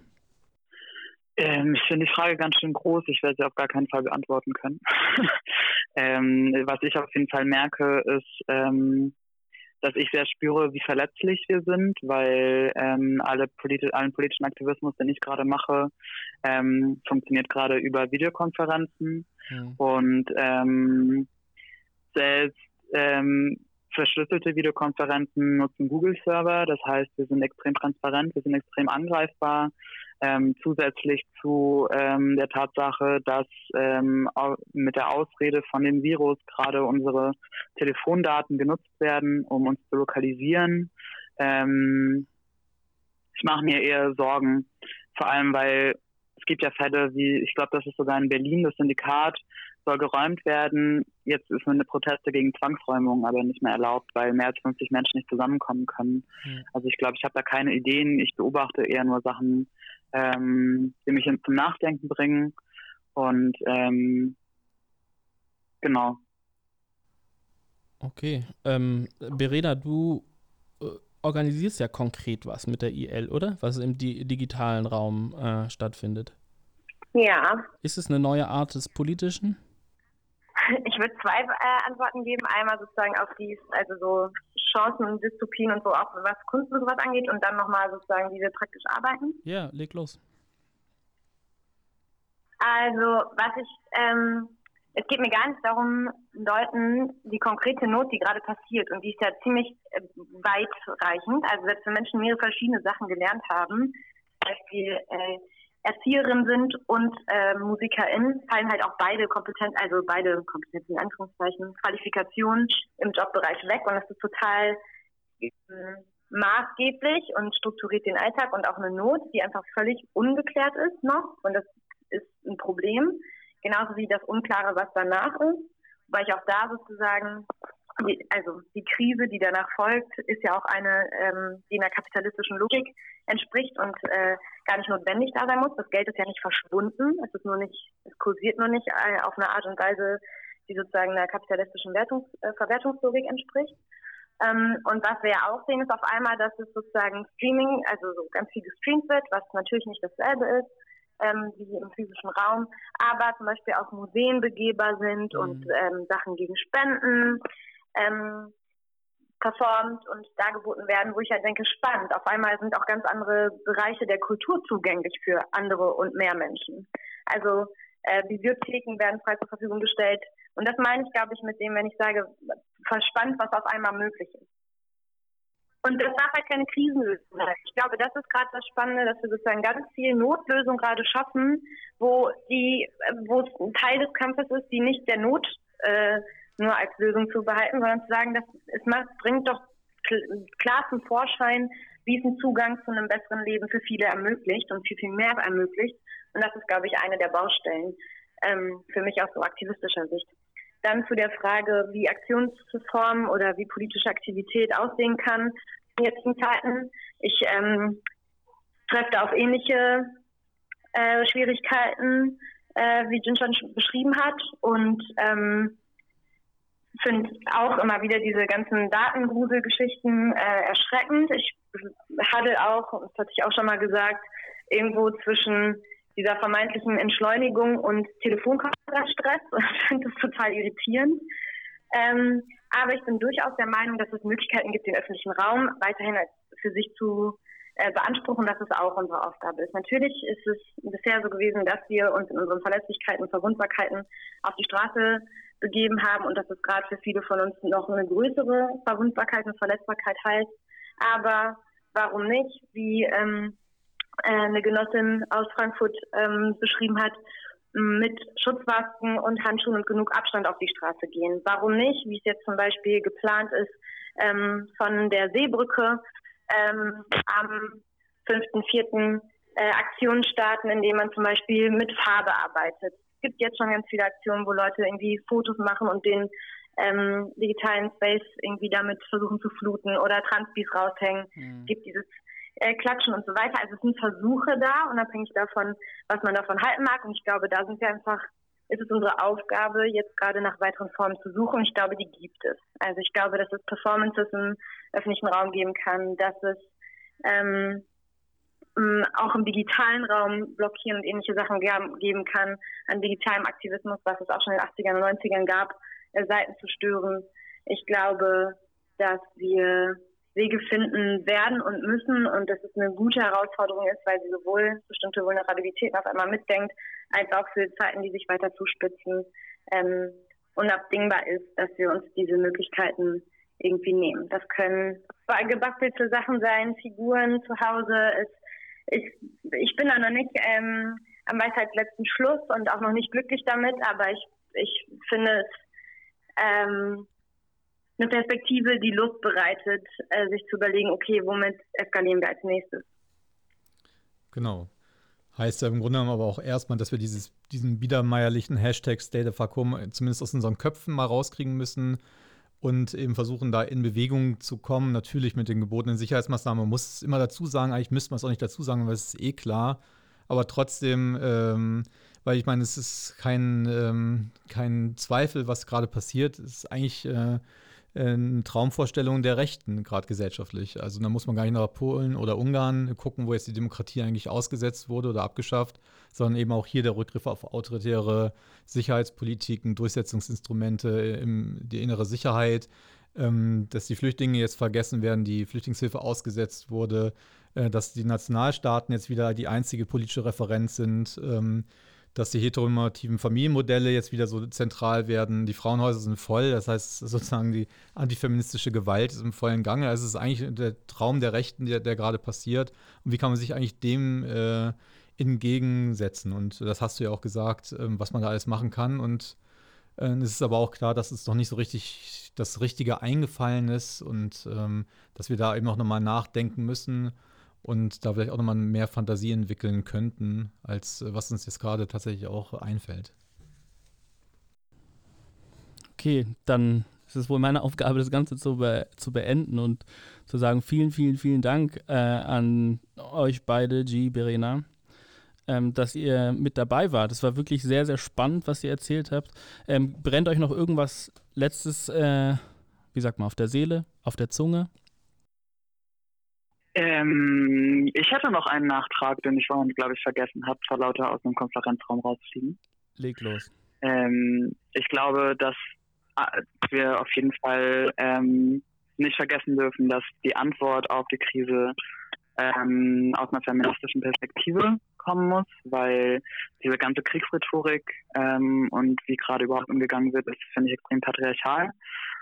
Ähm, ich finde die Frage ganz schön groß. Ich werde sie auf gar keinen Fall beantworten können. [LAUGHS] ähm, was ich auf jeden Fall merke, ist, ähm, dass ich sehr spüre, wie verletzlich wir sind, weil ähm, alle politi allen politischen Aktivismus, den ich gerade mache, ähm, funktioniert gerade über Videokonferenzen mhm. und ähm, selbst verschlüsselte Videokonferenzen nutzen Google-Server. Das heißt, wir sind extrem transparent, wir sind extrem angreifbar. Ähm, zusätzlich zu ähm, der Tatsache, dass ähm, mit der Ausrede von dem Virus gerade unsere Telefondaten genutzt werden, um uns zu lokalisieren. Ähm, ich mache mir eher Sorgen, vor allem weil es gibt ja Fälle wie, ich glaube, das ist sogar in Berlin das Syndikat, soll geräumt werden. Jetzt ist eine Proteste gegen Zwangsräumung aber nicht mehr erlaubt, weil mehr als 50 Menschen nicht zusammenkommen können. Mhm. Also ich glaube, ich habe da keine Ideen. Ich beobachte eher nur Sachen, ähm, die mich zum Nachdenken bringen. Und ähm, genau.
Okay. Ähm, Bereda, du äh, organisierst ja konkret was mit der IL, oder? Was im di digitalen Raum äh, stattfindet.
Ja.
Ist es eine neue Art des Politischen?
Ich würde zwei äh, Antworten geben. Einmal sozusagen auf die, also so Chancen und Dystopien und so, auch was Kunst und sowas angeht und dann nochmal sozusagen, wie wir praktisch arbeiten.
Ja, leg los.
Also, was ich, ähm, es geht mir gar nicht darum, Leuten die konkrete Not, die gerade passiert, und die ist ja ziemlich äh, weitreichend. Also, selbst wenn Menschen mehrere verschiedene Sachen gelernt haben, zum Beispiel äh, Erzieherin sind und äh, Musikerin, fallen halt auch beide Kompetenzen, also beide Kompetenzen in Anführungszeichen, Qualifikationen im Jobbereich weg und das ist total äh, maßgeblich und strukturiert den Alltag und auch eine Not, die einfach völlig ungeklärt ist noch und das ist ein Problem, genauso wie das Unklare, was danach ist, weil ich auch da sozusagen die, also die Krise, die danach folgt, ist ja auch eine, ähm, die einer kapitalistischen Logik entspricht und äh, gar nicht notwendig da sein muss. Das Geld ist ja nicht verschwunden, es ist nur nicht, es kursiert nur nicht äh, auf eine Art und Weise, die sozusagen einer kapitalistischen Wertungs äh, Verwertungslogik entspricht. Ähm, und was wir ja auch sehen, ist auf einmal, dass es sozusagen Streaming, also so ganz viel gestreamt wird, was natürlich nicht dasselbe ist ähm, wie im physischen Raum, aber zum Beispiel auch Museen begehbar sind mhm. und ähm, Sachen gegen Spenden ähm, performt und dargeboten werden, wo ich halt denke, spannend. Auf einmal sind auch ganz andere Bereiche der Kultur zugänglich für andere und mehr Menschen. Also äh, Bibliotheken werden frei zur Verfügung gestellt. Und das meine ich, glaube ich, mit dem, wenn ich sage, verspannt, was auf einmal möglich ist. Und das darf halt keine Krisenlösung sein. Ich glaube, das ist gerade das Spannende, dass wir sozusagen ganz viel Notlösung gerade schaffen, wo die, wo es ein Teil des Kampfes ist, die nicht der Not äh, nur als Lösung zu behalten, sondern zu sagen, dass es macht, bringt doch klar zum Vorschein, wie es einen Zugang zu einem besseren Leben für viele ermöglicht und viel, viel mehr ermöglicht. Und das ist, glaube ich, eine der Baustellen ähm, für mich aus so aktivistischer Sicht. Dann zu der Frage, wie Aktionsformen oder wie politische Aktivität aussehen kann in jetzigen Zeiten. Ich ähm, treffe auf ähnliche äh, Schwierigkeiten, äh, wie Jin schon beschrieben hat. Und ähm, finde auch immer wieder diese ganzen Datengruselgeschichten äh, erschreckend. Ich hatte auch, das hatte ich auch schon mal gesagt, irgendwo zwischen dieser vermeintlichen Entschleunigung und Telefonkonferenzstress. [LAUGHS] Ich finde das total irritierend. Ähm, aber ich bin durchaus der Meinung, dass es Möglichkeiten gibt, den öffentlichen Raum weiterhin für sich zu äh, beanspruchen, dass es auch unsere Aufgabe ist. Natürlich ist es bisher so gewesen, dass wir uns in unseren Verlässlichkeiten und Verwundbarkeiten auf die Straße begeben haben und dass es gerade für viele von uns noch eine größere Verwundbarkeit und Verletzbarkeit heißt. Aber warum nicht, wie ähm, äh, eine Genossin aus Frankfurt ähm, beschrieben hat, mit Schutzmasken und Handschuhen und genug Abstand auf die Straße gehen. Warum nicht, wie es jetzt zum Beispiel geplant ist, ähm, von der Seebrücke ähm, am 5.4. Äh, Aktionen starten, indem man zum Beispiel mit Farbe arbeitet gibt jetzt schon ganz viele Aktionen, wo Leute irgendwie Fotos machen und den ähm, digitalen Space irgendwie damit versuchen zu fluten oder Transbis raushängen. Mhm. Es gibt dieses äh, Klatschen und so weiter. Also es sind Versuche da, unabhängig davon, was man davon halten mag. Und ich glaube, da sind wir einfach ist es unsere Aufgabe, jetzt gerade nach weiteren Formen zu suchen. Ich glaube, die gibt es. Also ich glaube, dass es Performances im öffentlichen Raum geben kann, dass es ähm, auch im digitalen Raum blockieren und ähnliche Sachen geben kann, an digitalem Aktivismus, was es auch schon in den 80ern und 90ern gab, äh, Seiten zu stören. Ich glaube, dass wir Wege finden werden und müssen und dass es eine gute Herausforderung ist, weil sie sowohl bestimmte Vulnerabilitäten auf einmal mitdenkt, als auch für Zeiten, die sich weiter zuspitzen, ähm, unabdingbar ist, dass wir uns diese Möglichkeiten irgendwie nehmen. Das können gebackelte Sachen sein, Figuren zu Hause. Es, ich, ich bin da noch nicht ähm, am Weisheitsletzten Schluss und auch noch nicht glücklich damit, aber ich, ich finde es ähm, eine Perspektive, die Lust bereitet, äh, sich zu überlegen, okay, womit eskalieren wir als nächstes.
Genau. Heißt ja im Grunde genommen aber auch erstmal, dass wir dieses, diesen biedermeierlichen Hashtag State of Vakuum zumindest aus unseren Köpfen mal rauskriegen müssen und eben versuchen, da in Bewegung zu kommen. Natürlich mit den gebotenen Sicherheitsmaßnahmen. Man muss es immer dazu sagen, eigentlich müsste man es auch nicht dazu sagen, weil es ist eh klar. Aber trotzdem, ähm, weil ich meine, es ist kein, ähm, kein Zweifel, was gerade passiert. Es ist eigentlich äh, eine Traumvorstellung der Rechten, gerade gesellschaftlich. Also da muss man gar nicht nach Polen oder Ungarn gucken, wo jetzt die Demokratie eigentlich ausgesetzt wurde oder abgeschafft, sondern eben auch hier der Rückgriff auf autoritäre Sicherheitspolitiken, Durchsetzungsinstrumente, im, die innere Sicherheit, ähm, dass die Flüchtlinge jetzt vergessen werden, die Flüchtlingshilfe ausgesetzt wurde, äh, dass die Nationalstaaten jetzt wieder die einzige politische Referenz sind. Ähm, dass die heteronormativen Familienmodelle jetzt wieder so zentral werden. Die Frauenhäuser sind voll, das heißt sozusagen die antifeministische Gewalt ist im vollen Gange. Also es ist eigentlich der Traum der Rechten, der, der gerade passiert. Und wie kann man sich eigentlich dem äh, entgegensetzen? Und das hast du ja auch gesagt, äh, was man da alles machen kann. Und äh, es ist aber auch klar, dass es noch nicht so richtig das Richtige eingefallen ist und ähm, dass wir da eben auch nochmal nachdenken müssen und da vielleicht auch nochmal mehr Fantasie entwickeln könnten, als äh, was uns jetzt gerade tatsächlich auch einfällt.
Okay, dann ist es wohl meine Aufgabe, das Ganze zu, be zu beenden und zu sagen, vielen, vielen, vielen Dank äh, an euch beide, G, Berena, ähm, dass ihr mit dabei wart. Es war wirklich sehr, sehr spannend, was ihr erzählt habt. Ähm, brennt euch noch irgendwas letztes, äh, wie sagt man, auf der Seele, auf der Zunge?
Ähm, ich hätte noch einen Nachtrag, den ich vorhin, glaube ich, vergessen habe, vor lauter aus dem Konferenzraum rauszufliegen.
Leg los.
Ähm, ich glaube, dass äh, wir auf jeden Fall ähm, nicht vergessen dürfen, dass die Antwort auf die Krise ähm, aus einer feministischen Perspektive kommen muss, weil diese ganze Kriegsrhetorik ähm, und wie gerade überhaupt umgegangen wird, ist, finde ich, extrem patriarchal.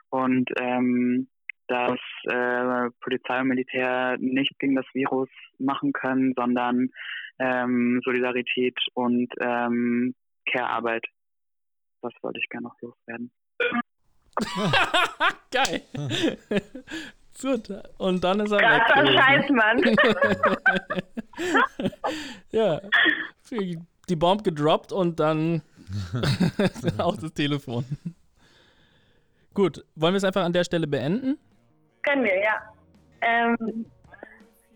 Und ähm, dass äh, Polizei und Militär nicht gegen das Virus machen können, sondern ähm, Solidarität und ähm, Care-Arbeit. Das wollte ich gerne noch loswerden. [LAUGHS]
Geil. [LAUGHS] Gut, und dann ist er
Krasser weg. Scheiß,
Mann. [LAUGHS] ja, die Bombe gedroppt und dann auch das Telefon. Gut, wollen wir es einfach an der Stelle beenden?
Können wir, ja. Ähm,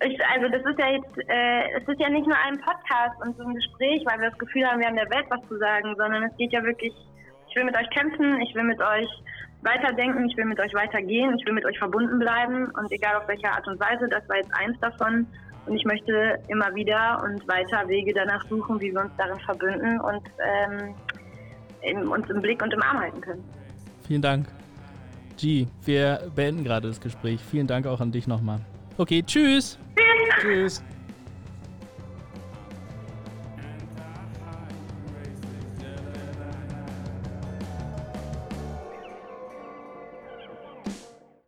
ich, also das ist ja jetzt, äh, es ist ja nicht nur ein Podcast und so ein Gespräch, weil wir das Gefühl haben, wir haben der Welt was zu sagen, sondern es geht ja wirklich, ich will mit euch kämpfen, ich will mit euch weiterdenken, ich will mit euch weitergehen, ich will mit euch verbunden bleiben und egal auf welche Art und Weise, das war jetzt eins davon. Und ich möchte immer wieder und weiter Wege danach suchen, wie wir uns darin verbünden und ähm, in, uns im Blick und im Arm halten können.
Vielen Dank. G, wir beenden gerade das Gespräch. Vielen Dank auch an dich nochmal. Okay, tschüss.
Tschüss. Tschüss.